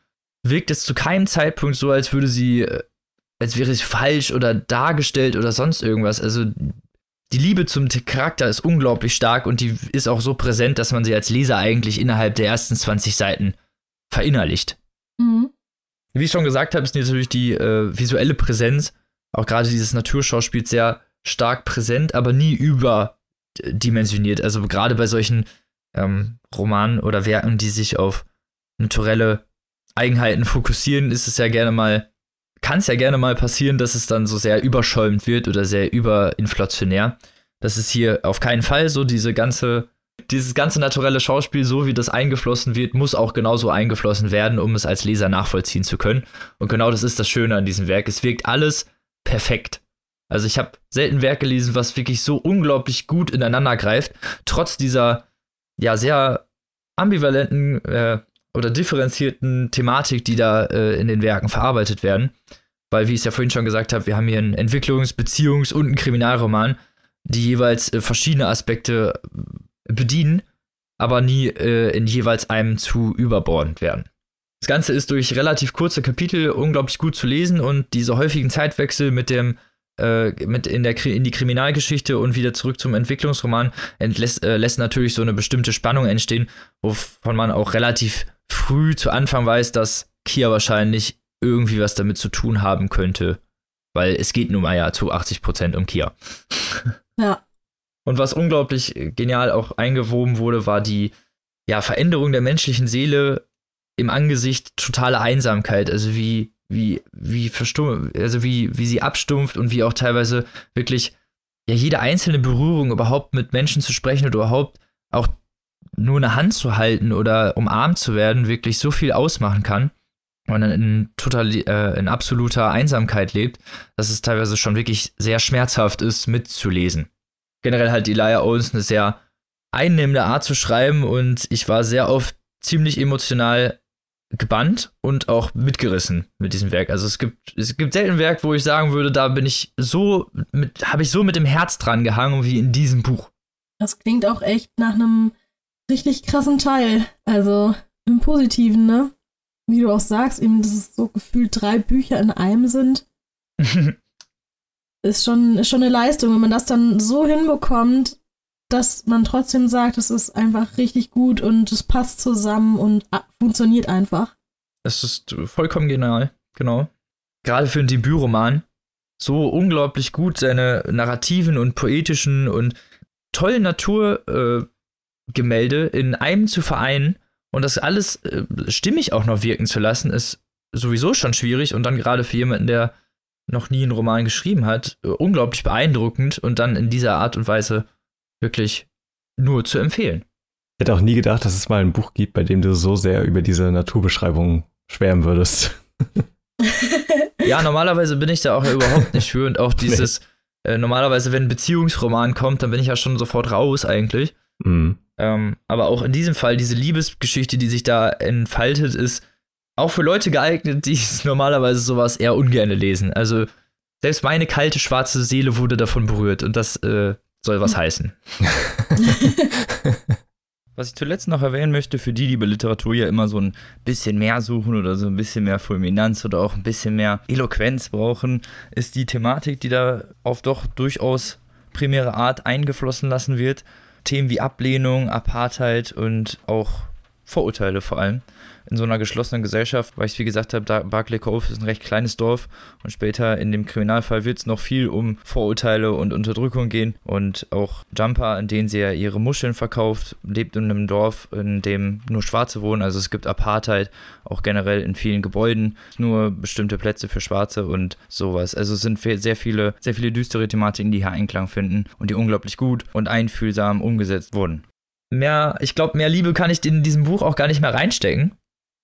wirkt es zu keinem Zeitpunkt so, als würde sie, äh, als wäre sie falsch oder dargestellt oder sonst irgendwas. Also die Liebe zum Charakter ist unglaublich stark und die ist auch so präsent, dass man sie als Leser eigentlich innerhalb der ersten 20 Seiten verinnerlicht. Mhm. Wie ich schon gesagt habe, ist natürlich die äh, visuelle Präsenz, auch gerade dieses Naturschauspiel, sehr stark präsent, aber nie überdimensioniert. Also gerade bei solchen ähm, Romanen oder Werken, die sich auf naturelle Eigenheiten fokussieren, ist es ja gerne mal kann es ja gerne mal passieren, dass es dann so sehr überschäumend wird oder sehr überinflationär. Das ist hier auf keinen Fall so. Diese ganze, dieses ganze naturelle Schauspiel, so wie das eingeflossen wird, muss auch genauso eingeflossen werden, um es als Leser nachvollziehen zu können. Und genau das ist das Schöne an diesem Werk. Es wirkt alles perfekt. Also ich habe selten Werk gelesen, was wirklich so unglaublich gut ineinander greift, trotz dieser ja sehr ambivalenten äh, oder differenzierten Thematik, die da äh, in den Werken verarbeitet werden. Weil, wie ich es ja vorhin schon gesagt habe, wir haben hier einen Entwicklungs-, Beziehungs- und einen Kriminalroman, die jeweils äh, verschiedene Aspekte äh, bedienen, aber nie äh, in jeweils einem zu überbordend werden. Das Ganze ist durch relativ kurze Kapitel unglaublich gut zu lesen und diese häufigen Zeitwechsel mit dem äh, mit in, der, in die Kriminalgeschichte und wieder zurück zum Entwicklungsroman entlässt, äh, lässt natürlich so eine bestimmte Spannung entstehen, wovon man auch relativ früh zu Anfang weiß, dass Kia wahrscheinlich irgendwie was damit zu tun haben könnte, weil es geht nun mal ja zu 80 Prozent um Kia. Ja. Und was unglaublich genial auch eingewoben wurde, war die ja, Veränderung der menschlichen Seele im Angesicht totaler Einsamkeit. Also wie, wie, wie verstumm, also wie, wie sie abstumpft und wie auch teilweise wirklich ja jede einzelne Berührung überhaupt mit Menschen zu sprechen oder überhaupt auch nur eine Hand zu halten oder umarmt zu werden, wirklich so viel ausmachen kann und in, total, äh, in absoluter Einsamkeit lebt, dass es teilweise schon wirklich sehr schmerzhaft ist, mitzulesen. Generell hat Elijah Owens eine sehr einnehmende Art zu schreiben und ich war sehr oft ziemlich emotional gebannt und auch mitgerissen mit diesem Werk. Also es gibt, es gibt selten Werk, wo ich sagen würde, da bin ich so habe ich so mit dem Herz dran gehangen wie in diesem Buch. Das klingt auch echt nach einem richtig krassen Teil. Also im Positiven, ne? Wie du auch sagst, eben, dass es so gefühlt drei Bücher in einem sind. ist schon, ist schon eine Leistung, wenn man das dann so hinbekommt, dass man trotzdem sagt, es ist einfach richtig gut und es passt zusammen und ah, funktioniert einfach. Es ist vollkommen genial, genau. Gerade für einen Debütroman so unglaublich gut seine narrativen und poetischen und tollen Naturgemälde äh, in einem zu vereinen und das alles äh, stimmig auch noch wirken zu lassen, ist sowieso schon schwierig und dann gerade für jemanden, der noch nie einen Roman geschrieben hat, äh, unglaublich beeindruckend und dann in dieser Art und Weise wirklich nur zu empfehlen. Ich hätte auch nie gedacht, dass es mal ein Buch gibt, bei dem du so sehr über diese Naturbeschreibung schwärmen würdest. ja, normalerweise bin ich da auch überhaupt nicht für und auch dieses, nee. äh, normalerweise, wenn ein Beziehungsroman kommt, dann bin ich ja schon sofort raus eigentlich. Mhm. Ähm, aber auch in diesem Fall, diese Liebesgeschichte, die sich da entfaltet, ist auch für Leute geeignet, die normalerweise sowas eher ungern lesen. Also selbst meine kalte, schwarze Seele wurde davon berührt und das äh, soll was heißen. Was ich zuletzt noch erwähnen möchte, für die, die bei Literatur ja immer so ein bisschen mehr suchen oder so ein bisschen mehr Fulminanz oder auch ein bisschen mehr Eloquenz brauchen, ist die Thematik, die da auf doch durchaus primäre Art eingeflossen lassen wird. Themen wie Ablehnung, Apartheid und auch Vorurteile vor allem in so einer geschlossenen Gesellschaft, weil ich wie gesagt habe, Barclay Cove ist ein recht kleines Dorf und später in dem Kriminalfall wird es noch viel um Vorurteile und Unterdrückung gehen und auch Jumper, in denen sie ja ihre Muscheln verkauft, lebt in einem Dorf, in dem nur Schwarze wohnen, also es gibt Apartheid, auch generell in vielen Gebäuden, nur bestimmte Plätze für Schwarze und sowas. Also es sind sehr viele, sehr viele düstere Thematiken, die hier Einklang finden und die unglaublich gut und einfühlsam umgesetzt wurden mehr, ich glaube, mehr Liebe kann ich in diesem Buch auch gar nicht mehr reinstecken.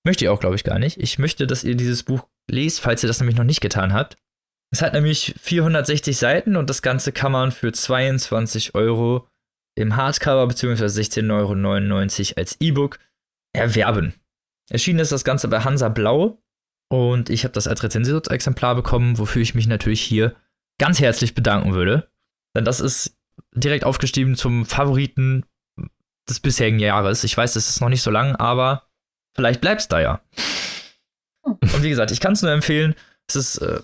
Möchte ich auch, glaube ich, gar nicht. Ich möchte, dass ihr dieses Buch lest, falls ihr das nämlich noch nicht getan habt. Es hat nämlich 460 Seiten und das Ganze kann man für 22 Euro im Hardcover bzw. 16,99 Euro als E-Book erwerben. Erschienen ist das Ganze bei Hansa Blau und ich habe das als Rezensionsexemplar bekommen, wofür ich mich natürlich hier ganz herzlich bedanken würde. Denn das ist direkt aufgestiegen zum Favoriten des bisherigen Jahres. Ich weiß, es ist noch nicht so lang, aber Vielleicht bleibst da ja. Und wie gesagt, ich kann es nur empfehlen. Es ist äh,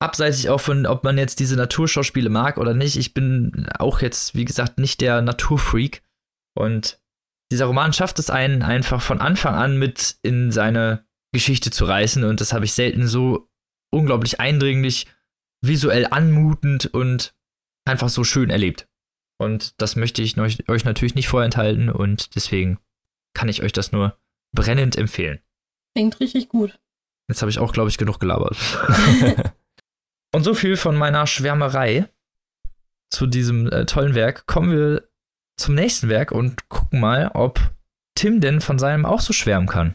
abseitig auch von, ob man jetzt diese Naturschauspiele mag oder nicht. Ich bin auch jetzt, wie gesagt, nicht der Naturfreak. Und dieser Roman schafft es einen einfach von Anfang an mit in seine Geschichte zu reißen. Und das habe ich selten so unglaublich eindringlich, visuell anmutend und einfach so schön erlebt. Und das möchte ich euch natürlich nicht vorenthalten und deswegen kann ich euch das nur brennend empfehlen. Klingt richtig gut. Jetzt habe ich auch, glaube ich, genug gelabert. Und so viel von meiner Schwärmerei zu diesem äh, tollen Werk. Kommen wir zum nächsten Werk und gucken mal, ob Tim denn von seinem auch so schwärmen kann.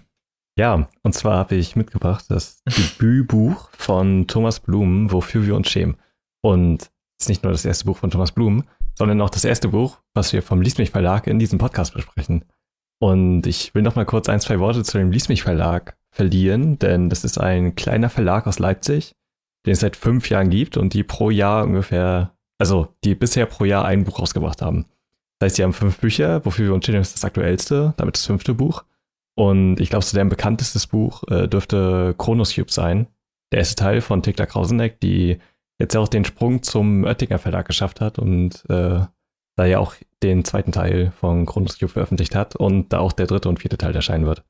Ja, und zwar habe ich mitgebracht das Debütbuch von Thomas Blum, Wofür wir uns schämen. Und es ist nicht nur das erste Buch von Thomas Blum, sondern auch das erste Buch, was wir vom Lies mich Verlag in diesem Podcast besprechen. Und ich will noch mal kurz ein, zwei Worte zu dem Lies mich Verlag verlieren, denn das ist ein kleiner Verlag aus Leipzig, den es seit fünf Jahren gibt und die pro Jahr ungefähr, also die bisher pro Jahr ein Buch rausgebracht haben. Das heißt, sie haben fünf Bücher, wofür wir uns stehen, ist das aktuellste, damit das fünfte Buch. Und ich glaube, so deren bekanntestes Buch äh, dürfte Chronos Cube sein. Der erste Teil von Tekla Krauseneck, die jetzt auch den Sprung zum Oettinger Verlag geschafft hat und äh, da ja auch den zweiten Teil von Chronos Cube veröffentlicht hat und da auch der dritte und vierte Teil erscheinen wird.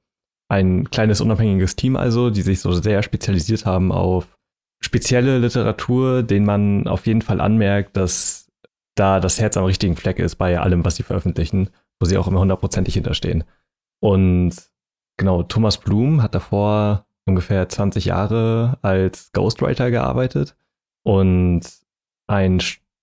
Ein kleines unabhängiges Team also, die sich so sehr spezialisiert haben auf spezielle Literatur, den man auf jeden Fall anmerkt, dass da das Herz am richtigen Fleck ist bei allem, was sie veröffentlichen, wo sie auch immer hundertprozentig hinterstehen. Und genau, Thomas Blum hat davor ungefähr 20 Jahre als Ghostwriter gearbeitet und ein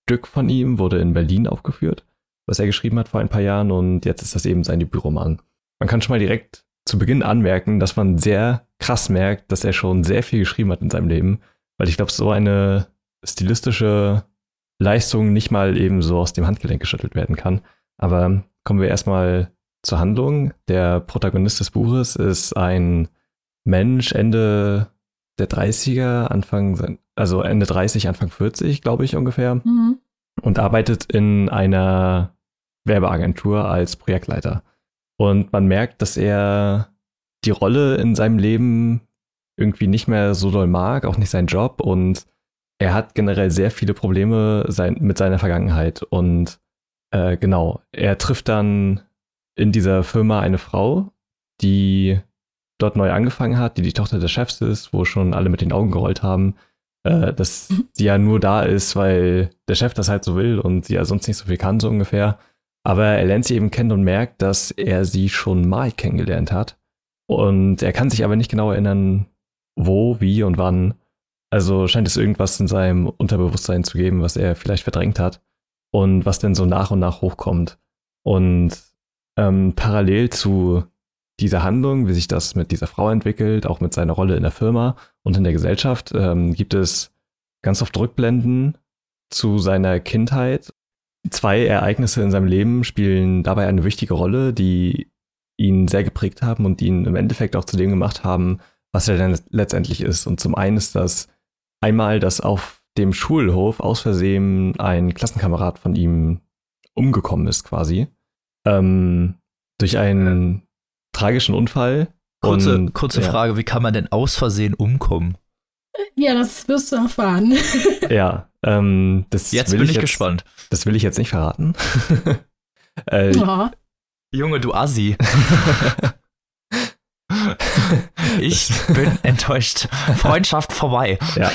Stück von ihm wurde in Berlin aufgeführt, was er geschrieben hat vor ein paar Jahren und jetzt ist das eben sein Debütroman. Man kann schon mal direkt zu Beginn anmerken, dass man sehr krass merkt, dass er schon sehr viel geschrieben hat in seinem Leben, weil ich glaube, so eine stilistische Leistung nicht mal eben so aus dem Handgelenk geschüttelt werden kann. Aber kommen wir erstmal zur Handlung. Der Protagonist des Buches ist ein Mensch Ende der 30er, Anfang, also Ende 30, Anfang 40, glaube ich ungefähr. Mhm. Und arbeitet in einer Werbeagentur als Projektleiter. Und man merkt, dass er die Rolle in seinem Leben irgendwie nicht mehr so doll mag, auch nicht seinen Job. Und er hat generell sehr viele Probleme sein, mit seiner Vergangenheit. Und äh, genau, er trifft dann in dieser Firma eine Frau, die dort neu angefangen hat, die die Tochter des Chefs ist, wo schon alle mit den Augen gerollt haben, äh, dass sie ja nur da ist, weil der Chef das halt so will und sie ja sonst nicht so viel kann, so ungefähr. Aber er lernt sie eben kennen und merkt, dass er sie schon mal kennengelernt hat. Und er kann sich aber nicht genau erinnern, wo, wie und wann. Also scheint es irgendwas in seinem Unterbewusstsein zu geben, was er vielleicht verdrängt hat und was denn so nach und nach hochkommt. Und ähm, parallel zu dieser Handlung, wie sich das mit dieser Frau entwickelt, auch mit seiner Rolle in der Firma und in der Gesellschaft, ähm, gibt es ganz oft Rückblenden zu seiner Kindheit Zwei Ereignisse in seinem Leben spielen dabei eine wichtige Rolle, die ihn sehr geprägt haben und ihn im Endeffekt auch zu dem gemacht haben, was er dann letztendlich ist. Und zum einen ist das einmal, dass auf dem Schulhof aus Versehen ein Klassenkamerad von ihm umgekommen ist, quasi. Ähm, durch einen tragischen Unfall. Kurze, und, kurze ja. Frage, wie kann man denn aus Versehen umkommen? Ja, das wirst du erfahren. ja, ähm, das jetzt bin ich, jetzt, gespannt. Das will ich jetzt nicht verraten. äh, oh. Junge, du Assi. ich bin enttäuscht. Freundschaft vorbei. Ja,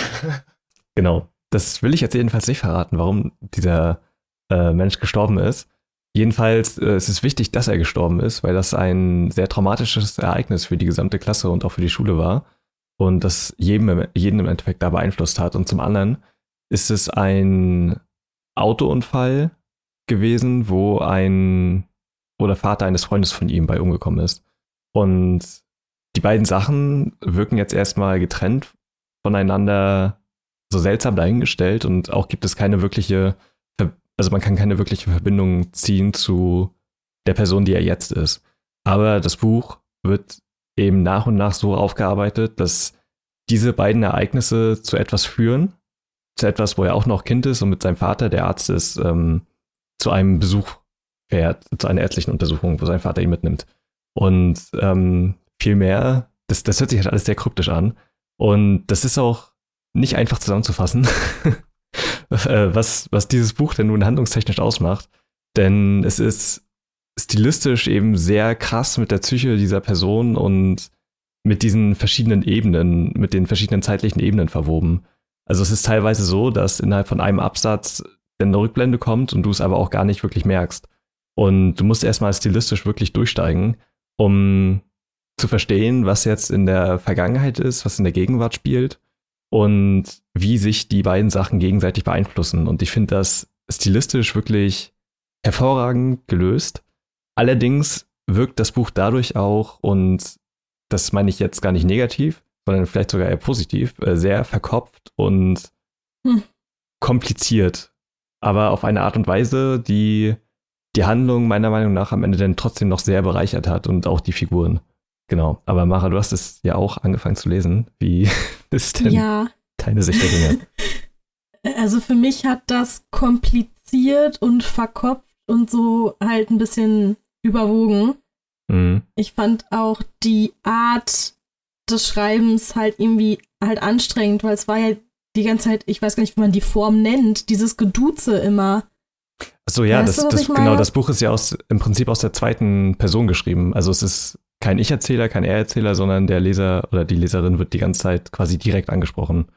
genau. Das will ich jetzt jedenfalls nicht verraten, warum dieser äh, Mensch gestorben ist. Jedenfalls äh, es ist wichtig, dass er gestorben ist, weil das ein sehr traumatisches Ereignis für die gesamte Klasse und auch für die Schule war und das jedem, jeden im Endeffekt da beeinflusst hat. Und zum anderen ist es ein Autounfall gewesen, wo ein, wo der Vater eines Freundes von ihm bei umgekommen ist. Und die beiden Sachen wirken jetzt erstmal getrennt voneinander so seltsam dahingestellt und auch gibt es keine wirkliche, also man kann keine wirkliche Verbindung ziehen zu der Person, die er jetzt ist. Aber das Buch wird eben nach und nach so aufgearbeitet, dass diese beiden Ereignisse zu etwas führen, zu etwas, wo er auch noch Kind ist und mit seinem Vater, der Arzt ist, ähm, zu einem Besuch fährt, zu einer ärztlichen Untersuchung, wo sein Vater ihn mitnimmt. Und ähm, viel mehr, das, das hört sich halt alles sehr kryptisch an. Und das ist auch nicht einfach zusammenzufassen, äh, was, was dieses Buch denn nun handlungstechnisch ausmacht. Denn es ist stilistisch eben sehr krass mit der Psyche dieser Person und mit diesen verschiedenen Ebenen, mit den verschiedenen zeitlichen Ebenen verwoben. Also es ist teilweise so, dass innerhalb von einem Absatz eine Rückblende kommt und du es aber auch gar nicht wirklich merkst. Und du musst erstmal stilistisch wirklich durchsteigen, um zu verstehen, was jetzt in der Vergangenheit ist, was in der Gegenwart spielt und wie sich die beiden Sachen gegenseitig beeinflussen. Und ich finde das stilistisch wirklich hervorragend gelöst. Allerdings wirkt das Buch dadurch auch, und das meine ich jetzt gar nicht negativ, sondern vielleicht sogar eher positiv, äh, sehr verkopft und hm. kompliziert. Aber auf eine Art und Weise, die die Handlung meiner Meinung nach am Ende dann trotzdem noch sehr bereichert hat und auch die Figuren. Genau. Aber Mara, du hast es ja auch angefangen zu lesen. Wie ist denn ja. deine Sicht der Dinge? Also für mich hat das kompliziert und verkopft und so halt ein bisschen überwogen. Mhm. Ich fand auch die Art des Schreibens halt irgendwie halt anstrengend, weil es war ja die ganze Zeit, ich weiß gar nicht, wie man die Form nennt, dieses Geduze immer. Achso, ja, weißt das, du, das genau, das Buch ist ja aus, im Prinzip aus der zweiten Person geschrieben. Also es ist kein Ich-Erzähler, kein Er-Erzähler, sondern der Leser oder die Leserin wird die ganze Zeit quasi direkt angesprochen.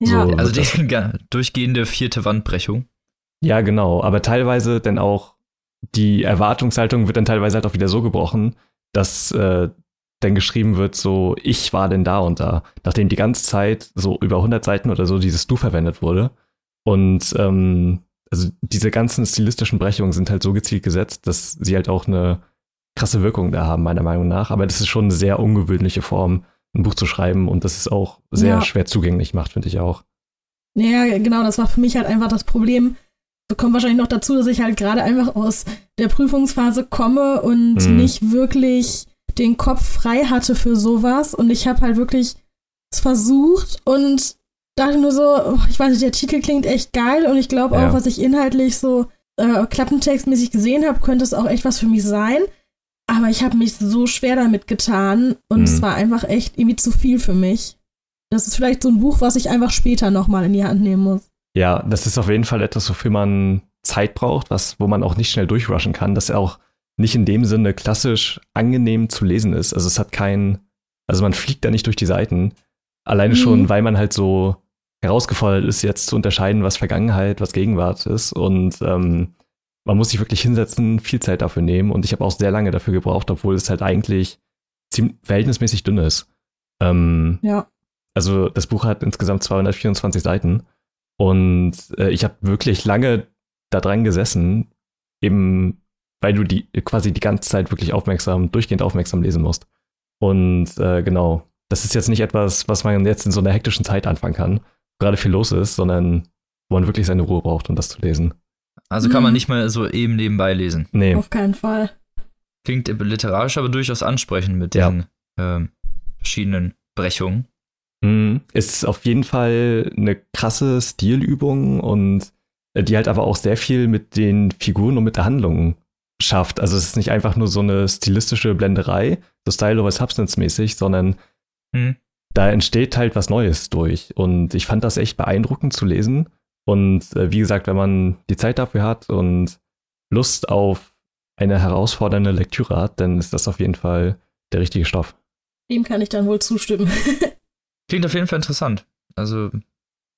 Ja. So Also die durchgehende vierte Wandbrechung. Ja, genau. Aber teilweise dann auch die Erwartungshaltung wird dann teilweise halt auch wieder so gebrochen, dass äh, dann geschrieben wird, so, ich war denn da und da, nachdem die ganze Zeit so über 100 Seiten oder so dieses Du verwendet wurde. Und ähm, also diese ganzen stilistischen Brechungen sind halt so gezielt gesetzt, dass sie halt auch eine krasse Wirkung da haben, meiner Meinung nach. Aber das ist schon eine sehr ungewöhnliche Form, ein Buch zu schreiben und das ist auch sehr Ja. schwer zugänglich macht, finde ich auch. Ja, genau, das war für mich halt einfach das Problem. So kommt wahrscheinlich noch dazu, dass ich halt gerade einfach aus der Prüfungsphase komme und Mhm. nicht wirklich den Kopf frei hatte für sowas. Und ich habe halt wirklich es versucht und dachte nur so, oh, ich weiß nicht, der Titel klingt echt geil und ich glaube Ja. auch, was ich inhaltlich so äh, klappentextmäßig gesehen habe, könnte es auch echt was für mich sein. Aber ich habe mich so schwer damit getan und Mhm. es war einfach echt irgendwie zu viel für mich. Das ist vielleicht so ein Buch, was ich einfach später nochmal in die Hand nehmen muss. Ja, das ist auf jeden Fall etwas, wofür man Zeit braucht, was, wo man auch nicht schnell durchrushen kann, dass er auch nicht in dem Sinne klassisch angenehm zu lesen ist. Also es hat kein, also man fliegt da nicht durch die Seiten. Alleine Mhm. schon, weil man halt so herausgefordert ist, jetzt zu unterscheiden, was Vergangenheit, was Gegenwart ist. Und ähm, man muss sich wirklich hinsetzen, viel Zeit dafür nehmen. Und ich habe auch sehr lange dafür gebraucht, obwohl es halt eigentlich ziemlich verhältnismäßig dünn ist. Ähm, Ja. also das Buch hat insgesamt 224 Seiten und äh, ich habe wirklich lange da dran gesessen, eben weil du die quasi die ganze Zeit wirklich aufmerksam, durchgehend aufmerksam lesen musst. Und äh, genau, das ist jetzt nicht etwas, was man jetzt in so einer hektischen Zeit anfangen kann, gerade viel los ist, sondern wo man wirklich seine Ruhe braucht, um das zu lesen. Also kann man Mhm. nicht mal so eben nebenbei lesen. Nee, Auf keinen Fall. Klingt literarisch, aber durchaus ansprechend mit Ja. den ähm, verschiedenen Brechungen. Mhm. Ist auf jeden Fall eine krasse Stilübung und äh, die halt aber auch sehr viel mit den Figuren und mit der Handlung schafft. Also es ist nicht einfach nur so eine stilistische Blenderei, so Style over Substance mäßig, sondern Hm. da entsteht halt was Neues durch. Und ich fand das echt beeindruckend zu lesen. Und äh, wie gesagt, wenn man die Zeit dafür hat und Lust auf eine herausfordernde Lektüre hat, dann ist das auf jeden Fall der richtige Stoff. Dem kann ich dann wohl zustimmen. Klingt auf jeden Fall interessant. Also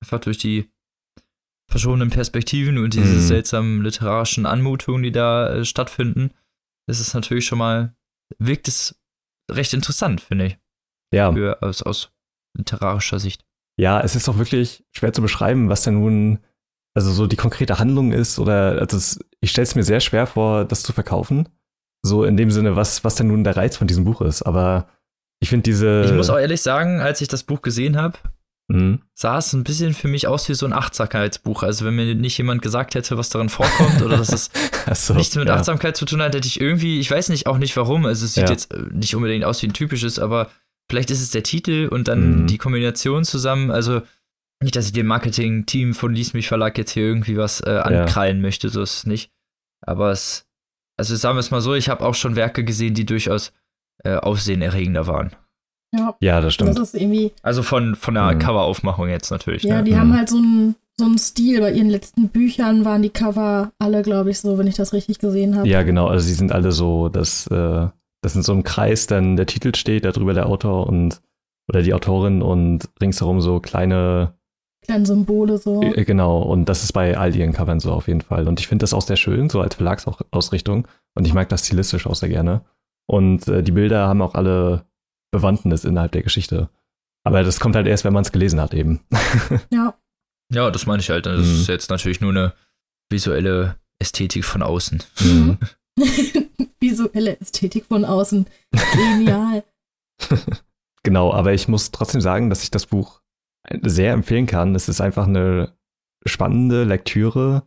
einfach durch die verschobenen Perspektiven und diese Mhm. seltsamen literarischen Anmutungen, die da äh, stattfinden, ist es natürlich schon mal, wirkt es recht interessant, finde ich, Ja. für, aus, aus literarischer Sicht. Ja, es ist auch wirklich schwer zu beschreiben, was denn nun, also so die konkrete Handlung ist oder, also es, ich stelle es mir sehr schwer vor, das zu verkaufen. So in dem Sinne, was, was denn nun der Reiz von diesem Buch ist. Aber ich finde diese. Ich muss auch ehrlich sagen, als ich das Buch gesehen habe, Mhm. sah es ein bisschen für mich aus wie so ein Achtsamkeitsbuch. Also wenn mir nicht jemand gesagt hätte, was darin vorkommt oder dass es so, nichts mit ja. Achtsamkeit zu tun hat, hätte ich irgendwie, ich weiß nicht, auch nicht warum. Also es sieht Ja. jetzt äh, nicht unbedingt aus wie ein typisches, aber vielleicht ist es der Titel und dann Mhm. die Kombination zusammen. Also nicht, dass ich dem Marketing-Team von Lies mich Verlag jetzt hier irgendwie was äh, ankrallen möchte, so ist es nicht. Aber es, also sagen wir es mal so, ich habe auch schon Werke gesehen, die durchaus äh, aufsehenerregender waren. Ja, Ja, das das stimmt. ist irgendwie, Also von, von der Mhm. Coveraufmachung jetzt natürlich. ja, ne? die Mhm. haben halt so einen so einen Stil. Bei ihren letzten Büchern waren die Cover alle, glaube ich, so, wenn ich das richtig gesehen habe. Ja, genau. Also sie sind alle so, dass, äh, dass in so einem Kreis dann der Titel steht, darüber der Autor und oder die Autorin und ringsherum so kleine Kleine Symbole so. Äh, Genau, und das ist bei all ihren Covern so auf jeden Fall. Und ich finde das auch sehr schön, so als Verlagsausrichtung. Und ich mag das stilistisch auch sehr gerne. Und äh, die Bilder haben auch alle Bewandtnis innerhalb der Geschichte. Aber das kommt halt erst, wenn man es gelesen hat, eben. Ja. Ja, das meine ich halt. Das Mhm. ist jetzt natürlich nur eine visuelle Ästhetik von außen. Mhm. Visuelle Ästhetik von außen. Genial. Genau, aber ich muss trotzdem sagen, dass ich das Buch sehr empfehlen kann. Es ist einfach eine spannende Lektüre,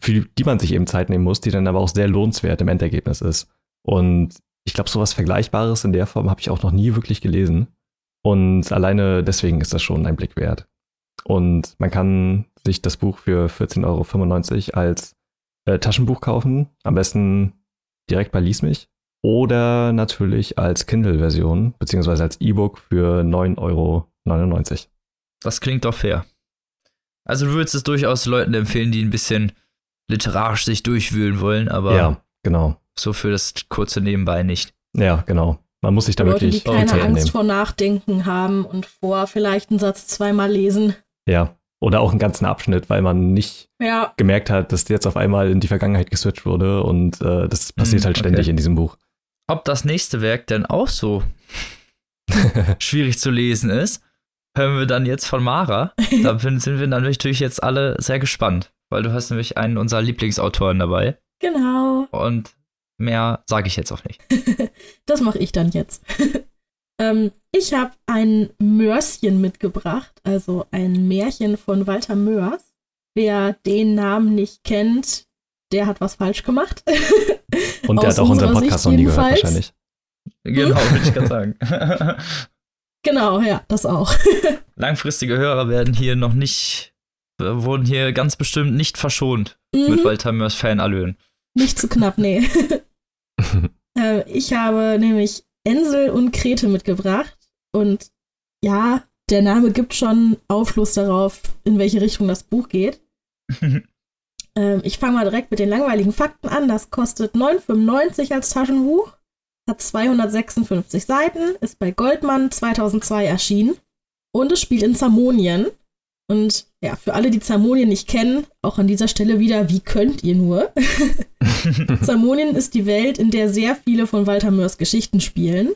für die, man sich eben Zeit nehmen muss, die dann aber auch sehr lohnenswert im Endergebnis ist. Und ich glaube, sowas Vergleichbares in der Form habe ich auch noch nie wirklich gelesen. Und alleine deswegen ist das schon ein Blick wert. Und man kann sich das Buch für 14,95 Euro als äh, Taschenbuch kaufen. Am besten direkt bei Lies mich. Oder natürlich als Kindle-Version, beziehungsweise als E-Book für 9,99 Euro. Das klingt doch fair. Also du würdest es durchaus Leuten empfehlen, die ein bisschen literarisch sich durchwühlen wollen, aber Ja, genau. so für das kurze Nebenbei nicht. Ja, genau. Man muss sich da Leute, wirklich die keine Zeit Angst nehmen. vor Nachdenken haben und vor vielleicht einen Satz zweimal lesen. Ja. Oder auch einen ganzen Abschnitt, weil man nicht Ja, gemerkt hat, dass jetzt auf einmal in die Vergangenheit geswitcht wurde und äh, das passiert Hm, halt ständig okay. in diesem Buch. Ob das nächste Werk denn auch so schwierig zu lesen ist, hören wir dann jetzt von Mara. Da sind wir dann natürlich jetzt alle sehr gespannt, weil du hast nämlich einen unserer Lieblingsautoren dabei genau. und mehr sage ich jetzt auch nicht. Das mache ich dann jetzt. Ähm, ich habe ein Mörschen mitgebracht, also ein Märchen von Walter Mörs. Wer den Namen nicht kennt, der hat was falsch gemacht. Und der hat auch unseren Podcast Sicht noch nie gehört, wahrscheinlich. Genau, würde ich gerade sagen. genau, ja, das auch. Langfristige Hörer werden hier noch nicht, äh, wurden hier ganz bestimmt nicht verschont mit Mhm. Walter Mörs Fanallöhen. Nicht zu knapp, nee. äh, ich habe nämlich Ensel und Krete mitgebracht. Und ja, der Name gibt schon Aufschluss darauf, in welche Richtung das Buch geht. Ähm, ich fange mal direkt mit den langweiligen Fakten an. Das kostet 9,95 als Taschenbuch, hat 256 Seiten, ist bei Goldmann 2002 erschienen und es spielt in Zamonien. Und ja, für alle, die Zamonien nicht kennen, auch an dieser Stelle wieder, wie könnt ihr nur? Zamonien ist die Welt, in der sehr viele von Walter Mörs Geschichten spielen.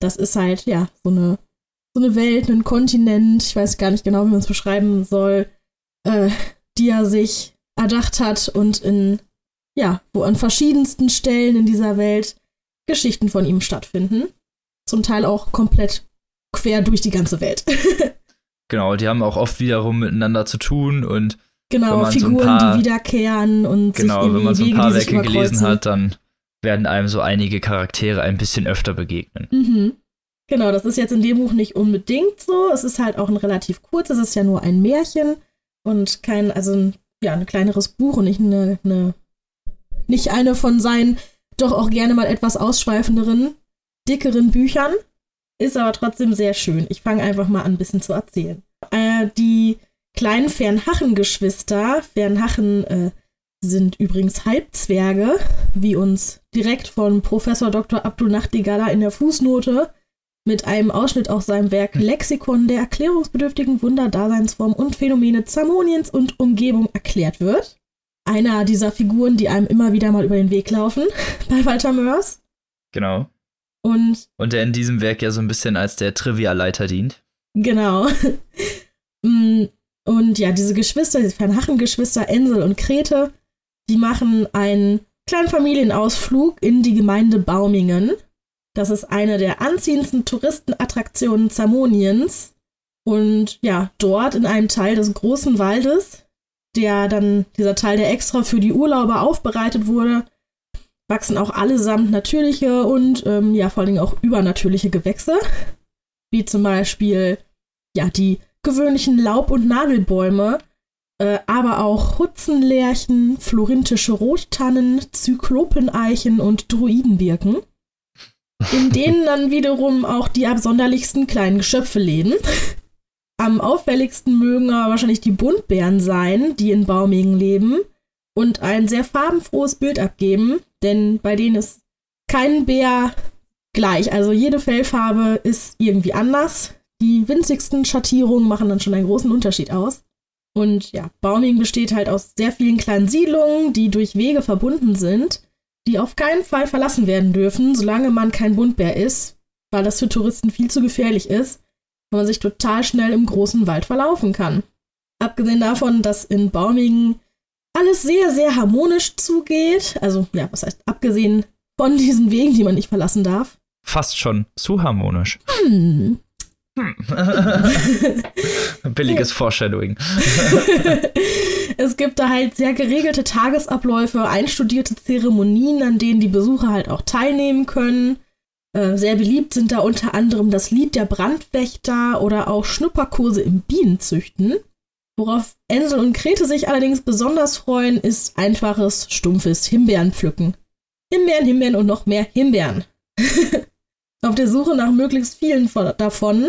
Das ist halt, ja, so eine, so eine Welt, ein Kontinent, ich weiß gar nicht genau, wie man es beschreiben soll, äh, die er sich erdacht hat und in, ja, wo an verschiedensten Stellen in dieser Welt Geschichten von ihm stattfinden. Zum Teil auch komplett quer durch die ganze Welt. Genau, die haben auch oft wiederum miteinander zu tun und Wenn genau, man so ein Figuren, paar- die wiederkehren und genau, wenn man so ein paar Werke gelesen überkreuzen. hat, dann werden einem so einige Charaktere ein bisschen öfter begegnen. Mhm. Genau, das ist jetzt in dem Buch nicht unbedingt so. Es ist halt auch ein relativ kurz, es ist ja nur ein Märchen und kein, also ein, ja, ein kleineres Buch und nicht eine, eine, nicht eine von seinen doch auch gerne mal etwas ausschweifenderen, dickeren Büchern. Ist aber trotzdem sehr schön. Ich fange einfach mal an, ein bisschen zu erzählen. Äh, die kleinen Fernhachen-Geschwister, Fernhachen äh, sind übrigens Halbzwerge, wie uns direkt von Professor Dr. Abdul Nachtigalla in der Fußnote mit einem Ausschnitt aus seinem Werk Lexikon der erklärungsbedürftigen Wunder, Daseinsform und Phänomene Zamoniens und Umgebung erklärt wird. Einer dieser Figuren, die einem immer wieder mal über den Weg laufen bei Walter Mörs. Genau. Und Und der in diesem Werk ja so ein bisschen als der Trivia-Leiter dient. Genau. Mm, und ja, diese Geschwister, diese Fernhachen-Geschwister Ensel und Krete, die machen einen kleinen Familienausflug in die Gemeinde Baumingen. Das ist eine der anziehendsten Touristenattraktionen Zamoniens. Und ja, dort in einem Teil des großen Waldes, der dann, dieser Teil, der extra für die Urlauber aufbereitet wurde, wachsen auch allesamt natürliche und ähm, ja, vor allen Dingen auch übernatürliche Gewächse. Wie zum Beispiel ja, die gewöhnlichen Laub- und Nadelbäume, äh, aber auch Hutzenlärchen, florintische Rottannen, Zyklopeneichen und Druidenbirken, in denen dann wiederum auch die absonderlichsten kleinen Geschöpfe leben. Am auffälligsten mögen aber wahrscheinlich die Buntbären sein, die in Baumingen leben und ein sehr farbenfrohes Bild abgeben, denn bei denen ist kein Bär gleich. Also jede Fellfarbe ist irgendwie anders. Die winzigsten Schattierungen machen dann schon einen großen Unterschied aus. Und ja, Bauming besteht halt aus sehr vielen kleinen Siedlungen, die durch Wege verbunden sind, die auf keinen Fall verlassen werden dürfen, solange man kein Buntbär ist, weil das für Touristen viel zu gefährlich ist, weil man sich total schnell im großen Wald verlaufen kann. Abgesehen davon, dass in Baumingen alles sehr, sehr harmonisch zugeht, also ja, was heißt abgesehen von diesen Wegen, die man nicht verlassen darf. Fast schon zu harmonisch. Hm. Billiges Foreshadowing. es gibt da halt sehr geregelte Tagesabläufe, einstudierte Zeremonien, an denen die Besucher halt auch teilnehmen können. Äh, sehr beliebt sind da unter anderem das Lied der Brandwächter oder auch Schnupperkurse im Bienenzüchten. Worauf Ensel und Krete sich allerdings besonders freuen, ist einfaches, stumpfes Himbeerenpflücken. Himbeeren, Himbeeren und noch mehr Himbeeren. Auf der Suche nach möglichst vielen von, davon,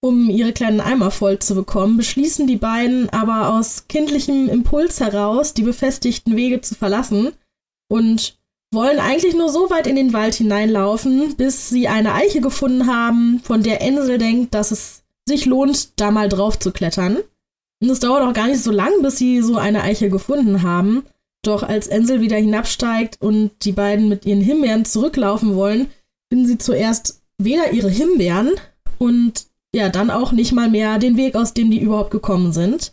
um ihre kleinen Eimer voll zu bekommen, beschließen die beiden aber aus kindlichem Impuls heraus, die befestigten Wege zu verlassen und wollen eigentlich nur so weit in den Wald hineinlaufen, bis sie eine Eiche gefunden haben, von der Ensel denkt, dass es sich lohnt, da mal drauf zu klettern. Und es dauert auch gar nicht so lang, bis sie so eine Eiche gefunden haben. Doch als Ensel wieder hinabsteigt und die beiden mit ihren Himbeeren zurücklaufen wollen, finden sie zuerst weder ihre Himbeeren und ja, dann auch nicht mal mehr den Weg, aus dem die überhaupt gekommen sind.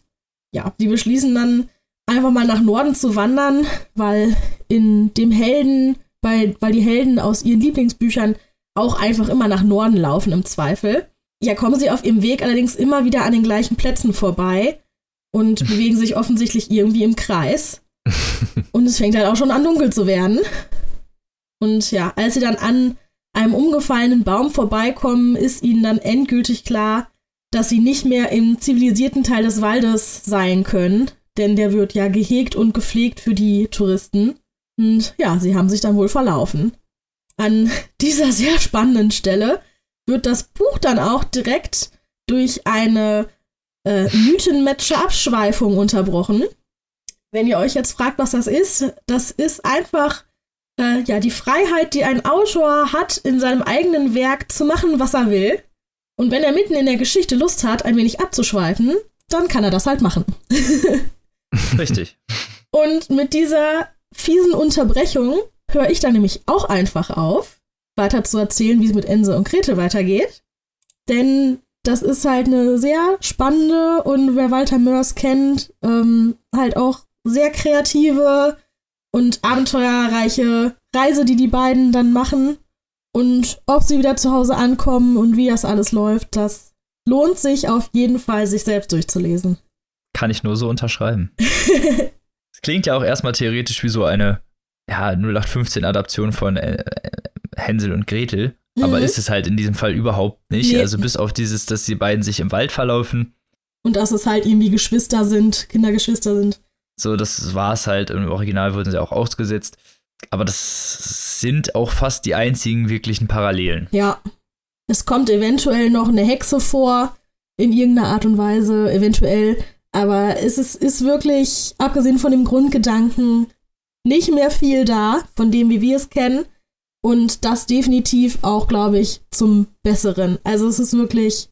Ja, sie beschließen dann einfach mal nach Norden zu wandern, weil in dem Helden, weil, weil die Helden aus ihren Lieblingsbüchern auch einfach immer nach Norden laufen im Zweifel. Ja, kommen sie auf ihrem Weg allerdings immer wieder an den gleichen Plätzen vorbei und bewegen sich offensichtlich irgendwie im Kreis. und es fängt halt auch schon an, dunkel zu werden. Und ja, als sie dann an einem umgefallenen Baum vorbeikommen, ist ihnen dann endgültig klar, dass sie nicht mehr im zivilisierten Teil des Waldes sein können, denn der wird ja gehegt und gepflegt für die Touristen. Und ja, sie haben sich dann wohl verlaufen. An dieser sehr spannenden Stelle wird das Buch dann auch direkt durch eine äh, mythenmatche Abschweifung unterbrochen. Wenn ihr euch jetzt fragt, was das ist, das ist einfach äh, ja die Freiheit, die ein Autor hat, in seinem eigenen Werk zu machen, was er will. Und wenn er mitten in der Geschichte Lust hat, ein wenig abzuschweifen, dann kann er das halt machen. Richtig. Und mit dieser fiesen Unterbrechung höre ich dann nämlich auch einfach auf, weiter zu erzählen, wie es mit Ense und Gretel weitergeht. Denn das ist halt eine sehr spannende und wer Walter Mörs kennt, ähm, halt auch sehr kreative und abenteuerreiche Reise, die die beiden dann machen. Und ob sie wieder zu Hause ankommen und wie das alles läuft, das lohnt sich auf jeden Fall, sich selbst durchzulesen. Kann ich nur so unterschreiben. Klingt ja auch erstmal theoretisch wie so eine ja, 0815-Adaption von äh, Hänsel und Gretel. Mhm. Aber ist es halt in diesem Fall überhaupt nicht. Nee. Also bis auf dieses, dass die beiden sich im Wald verlaufen. Und dass es halt irgendwie Geschwister sind, Kindergeschwister sind. So, das war es halt. Im Original wurden sie auch ausgesetzt. Aber das sind auch fast die einzigen wirklichen Parallelen. Ja. Es kommt eventuell noch eine Hexe vor, in irgendeiner Art und Weise, eventuell. Aber es ist, ist wirklich, abgesehen von dem Grundgedanken, nicht mehr viel da, von dem, wie wir es kennen. Und das definitiv auch, glaube ich, zum Besseren. Also es ist wirklich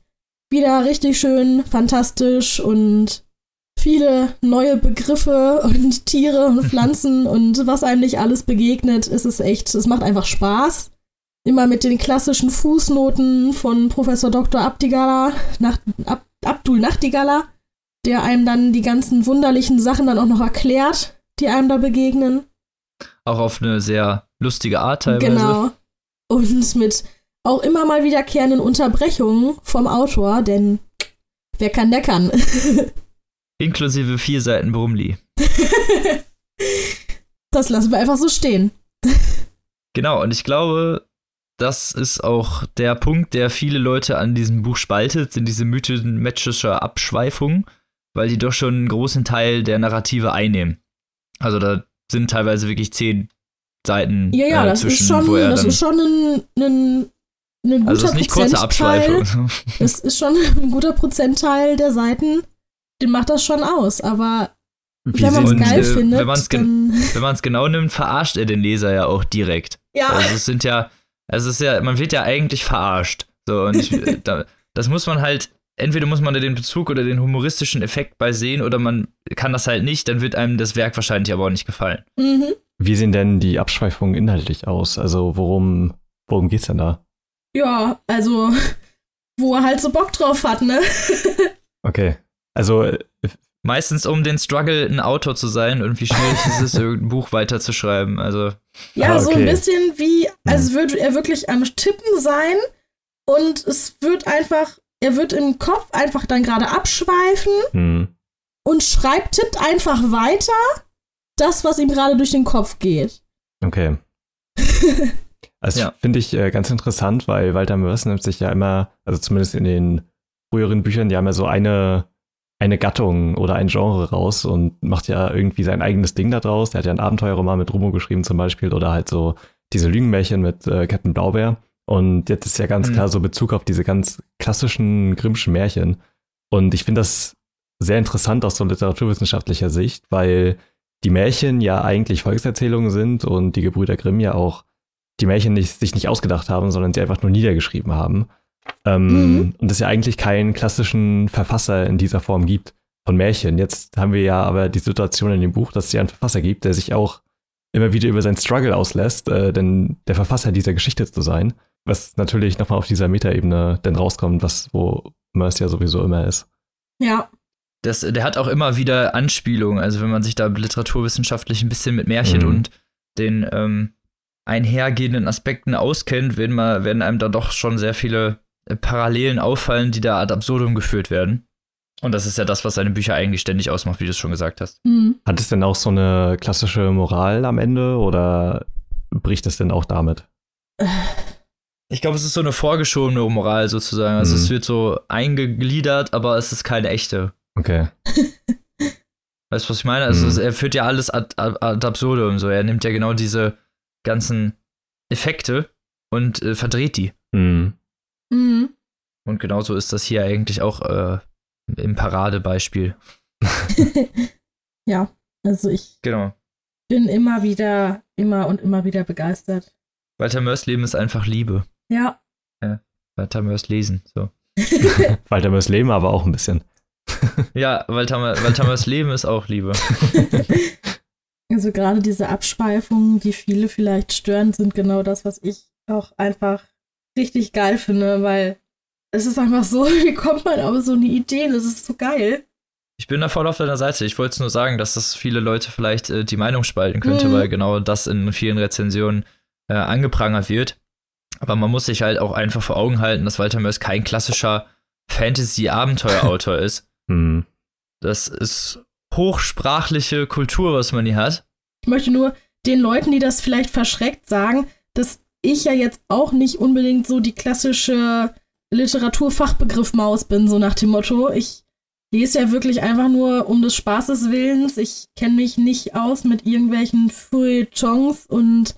wieder richtig schön, fantastisch und viele neue Begriffe und Tiere und Pflanzen und was einem nicht alles begegnet. Es ist echt, es macht einfach Spaß. Immer mit den klassischen Fußnoten von Professor Dr. Abdigala, nach, Ab, Abdul Nachtigala, der einem dann die ganzen wunderlichen Sachen dann auch noch erklärt, die einem da begegnen. Auch auf eine sehr lustige Art teilweise. Genau. Und mit auch immer mal wiederkehrenden Unterbrechungen vom Autor, denn wer kann, der kann. Inklusive vier Seiten Brumli. das lassen wir einfach so stehen. Genau, und ich glaube, das ist auch der Punkt, der viele Leute an diesem Buch spaltet, sind diese mythenmetrische Abschweifungen, weil die doch schon einen großen Teil der Narrative einnehmen. Also da sind teilweise wirklich zehn Seiten. Ja, ja, äh, das, zwischen, ist schon, das ist schon ein, ein, ein guter Also das ist nicht kurze Abschweifung. Das ist schon ein guter Prozentteil der Seiten, den macht das schon aus, aber Wie wenn man es geil äh, findet. Wenn man es gen genau nimmt, verarscht er den Leser ja auch direkt. Ja. Also es sind ja, also es ist ja, man wird ja eigentlich verarscht. So, und ich, da, das muss man halt, entweder muss man da den Bezug oder den humoristischen Effekt bei sehen oder man kann das halt nicht, dann wird einem das Werk wahrscheinlich aber auch nicht gefallen. Mhm. Wie sehen denn die Abschweifungen inhaltlich aus? Also worum, worum geht's denn da? Ja, also wo er halt so Bock drauf hat, ne? okay. Also äh, meistens um den Struggle, ein Autor zu sein und wie schwierig ist es, irgendein Buch weiterzuschreiben. Also ja, ah, okay. so ein bisschen wie, als hm. würde er wirklich am Tippen sein und es wird einfach, er wird im Kopf einfach dann gerade abschweifen hm. und schreibt, tippt einfach weiter das, was ihm gerade durch den Kopf geht. Okay. Also ja. finde ich äh, ganz interessant, weil Walter Mörs nimmt sich ja immer, also zumindest in den früheren Büchern, die haben ja so eine eine Gattung oder ein Genre raus und macht ja irgendwie sein eigenes Ding da draus. Der hat ja einen Abenteuerroman mit Rumo geschrieben zum Beispiel oder halt so diese Lügenmärchen mit äh, Captain Blaubeer. Und jetzt ist ja ganz mhm. klar so Bezug auf diese ganz klassischen Grimmschen Märchen. Und ich finde das sehr interessant aus so literaturwissenschaftlicher Sicht, weil die Märchen ja eigentlich Volkserzählungen sind und die Gebrüder Grimm ja auch die Märchen nicht, sich nicht ausgedacht haben, sondern sie einfach nur niedergeschrieben haben. Ähm, mhm. Und es ja eigentlich keinen klassischen Verfasser in dieser Form gibt. von Märchen. Jetzt haben wir ja aber die Situation in dem Buch, dass es ja einen Verfasser gibt, der sich auch immer wieder über seinen Struggle auslässt, äh, denn der Verfasser dieser Geschichte zu sein, was natürlich nochmal auf dieser Metaebene dann rauskommt, was wo Merce ja sowieso immer ist. Ja. Das, der hat auch immer wieder Anspielungen, also wenn man sich da literaturwissenschaftlich ein bisschen mit Märchen mhm. und den ähm, einhergehenden Aspekten auskennt, werden, mal, werden einem da doch schon sehr viele äh, Parallelen auffallen, die da ad absurdum geführt werden. Und das ist ja das, was seine Bücher eigentlich ständig ausmacht, wie du es schon gesagt hast. Mhm. Hat es denn auch so eine klassische Moral am Ende oder bricht es denn auch damit? Ich glaube, es ist so eine vorgeschobene Moral sozusagen. Also mhm. es wird so eingegliedert, aber es ist keine echte. Okay. Weißt du, was ich meine? Also mhm. er führt ja alles ad, ad, ad absurdum. So. Er nimmt ja genau diese ganzen Effekte und äh, verdreht die. Mhm. Mhm. Und genauso ist das hier eigentlich auch äh, im Paradebeispiel. ja, also ich genau. bin immer wieder, immer und immer wieder begeistert. Walter Mörs Leben ist einfach Liebe. Ja. ja Walter Mörs Lesen, so. Walter Mörs Leben aber auch ein bisschen. ja, Walter, Walter Mörs Leben ist auch Liebe. Also gerade diese Abschweifungen, die viele vielleicht stören, sind genau das, was ich auch einfach richtig geil finde, weil es ist einfach so, wie kommt man auf so eine Idee? Das ist so geil. Ich bin da voll auf deiner Seite. Ich wollte es nur sagen, dass das viele Leute vielleicht äh, die Meinung spalten könnte, mhm. weil genau das in vielen Rezensionen äh, angeprangert wird. Aber man muss sich halt auch einfach vor Augen halten, dass Walter Mörs kein klassischer Fantasy-Abenteuerautor ist. Mhm. Das ist hochsprachliche Kultur, was man hier hat. Ich möchte nur den Leuten, die das vielleicht verschreckt, sagen, dass ich ja jetzt auch nicht unbedingt so die klassische Literaturfachbegriff Maus bin, so nach dem Motto. Ich lese ja wirklich einfach nur um des Spaßes Willens. Ich kenne mich nicht aus mit irgendwelchen Feuilletons und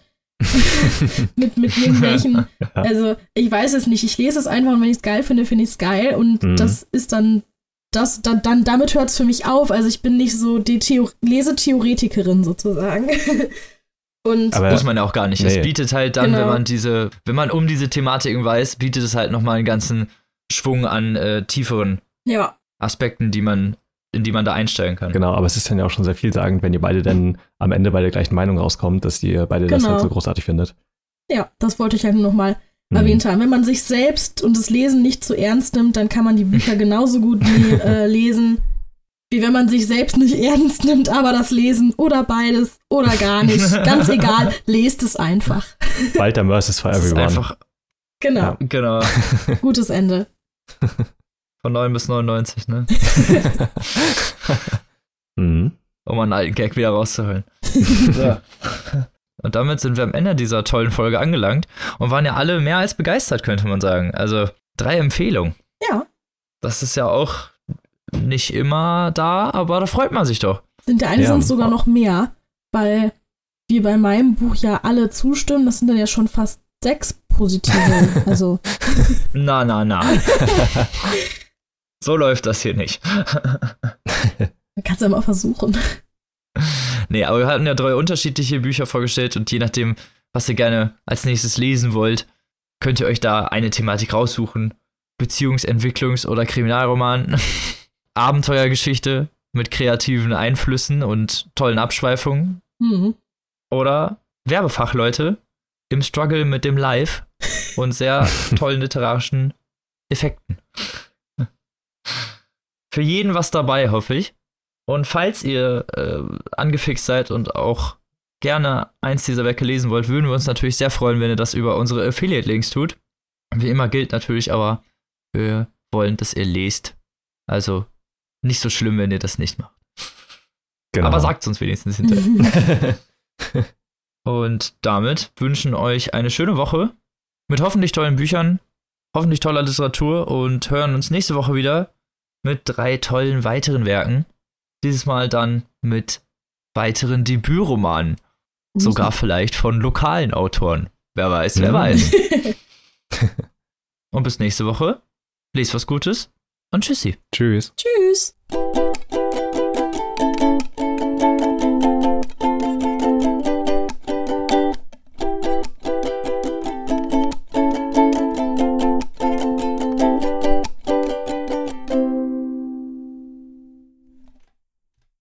mit, mit irgendwelchen. Also, ich weiß es nicht. Ich lese es einfach und wenn ich es geil finde, finde ich es geil. Und mhm. das ist dann. Das, dann, dann damit hört es für mich auf. Also ich bin nicht so die Theor Lesetheoretikerin sozusagen. Und Aber muss man ja auch gar nicht. Nee. Es bietet halt dann, genau. wenn man diese, wenn man um diese Thematiken weiß, bietet es halt nochmal einen ganzen Schwung an äh, tieferen ja. Aspekten, die man, in die man da einsteigen kann. Genau, aber es ist dann ja auch schon sehr vielsagend, wenn ihr beide dann am Ende bei der gleichen Meinung rauskommt, dass ihr beide genau. das halt so großartig findet. Ja, das wollte ich ja nur nochmal mhm. erwähnt haben. Wenn man sich selbst und das Lesen nicht zu ernst nimmt, dann kann man die Bücher genauso gut wie, äh, lesen, wie wenn man sich selbst nicht ernst nimmt, aber das Lesen oder beides oder gar nicht. Ganz egal, lest es einfach. Walter Mercy for everyone. Einfach, genau. Ja. Genau. Gutes Ende. Von 9 bis 99, ne? mhm. Um einen alten Gag wieder rauszuholen. so. Und damit sind wir am Ende dieser tollen Folge angelangt und waren ja alle mehr als begeistert, könnte man sagen. Also drei Empfehlungen. Ja. Das ist ja auch nicht immer da, aber da freut man sich doch. Sind ja eigentlich ja. sonst sogar noch mehr, weil wir bei meinem Buch ja alle zustimmen. Das sind dann ja schon fast sechs positive. also. Na, na, na. So läuft das hier nicht. Kannst du ja mal versuchen. Nee, aber wir hatten ja drei unterschiedliche Bücher vorgestellt und je nachdem, was ihr gerne als nächstes lesen wollt, könnt ihr euch da eine Thematik raussuchen. Beziehungsentwicklungs- oder Kriminalroman. Abenteuergeschichte mit kreativen Einflüssen und tollen Abschweifungen. Mhm. Oder Werbefachleute im Struggle mit dem Live und sehr tollen literarischen Effekten. Für jeden was dabei, hoffe ich. Und falls ihr äh, angefixt seid und auch gerne eins dieser Werke lesen wollt, würden wir uns natürlich sehr freuen, wenn ihr das über unsere Affiliate-Links tut. Wie immer gilt natürlich aber, wir wollen, dass ihr lest. Also nicht so schlimm, wenn ihr das nicht macht. Genau. Aber sagt es uns wenigstens hinterher. Und damit wünschen euch eine schöne Woche mit hoffentlich tollen Büchern, hoffentlich toller Literatur und hören uns nächste Woche wieder mit drei tollen weiteren Werken. Dieses Mal dann mit weiteren Debütromanen. Sogar vielleicht von lokalen Autoren. Wer weiß, wer weiß. und bis nächste Woche. Lest was Gutes und tschüssi. Tschüss. Tschüss.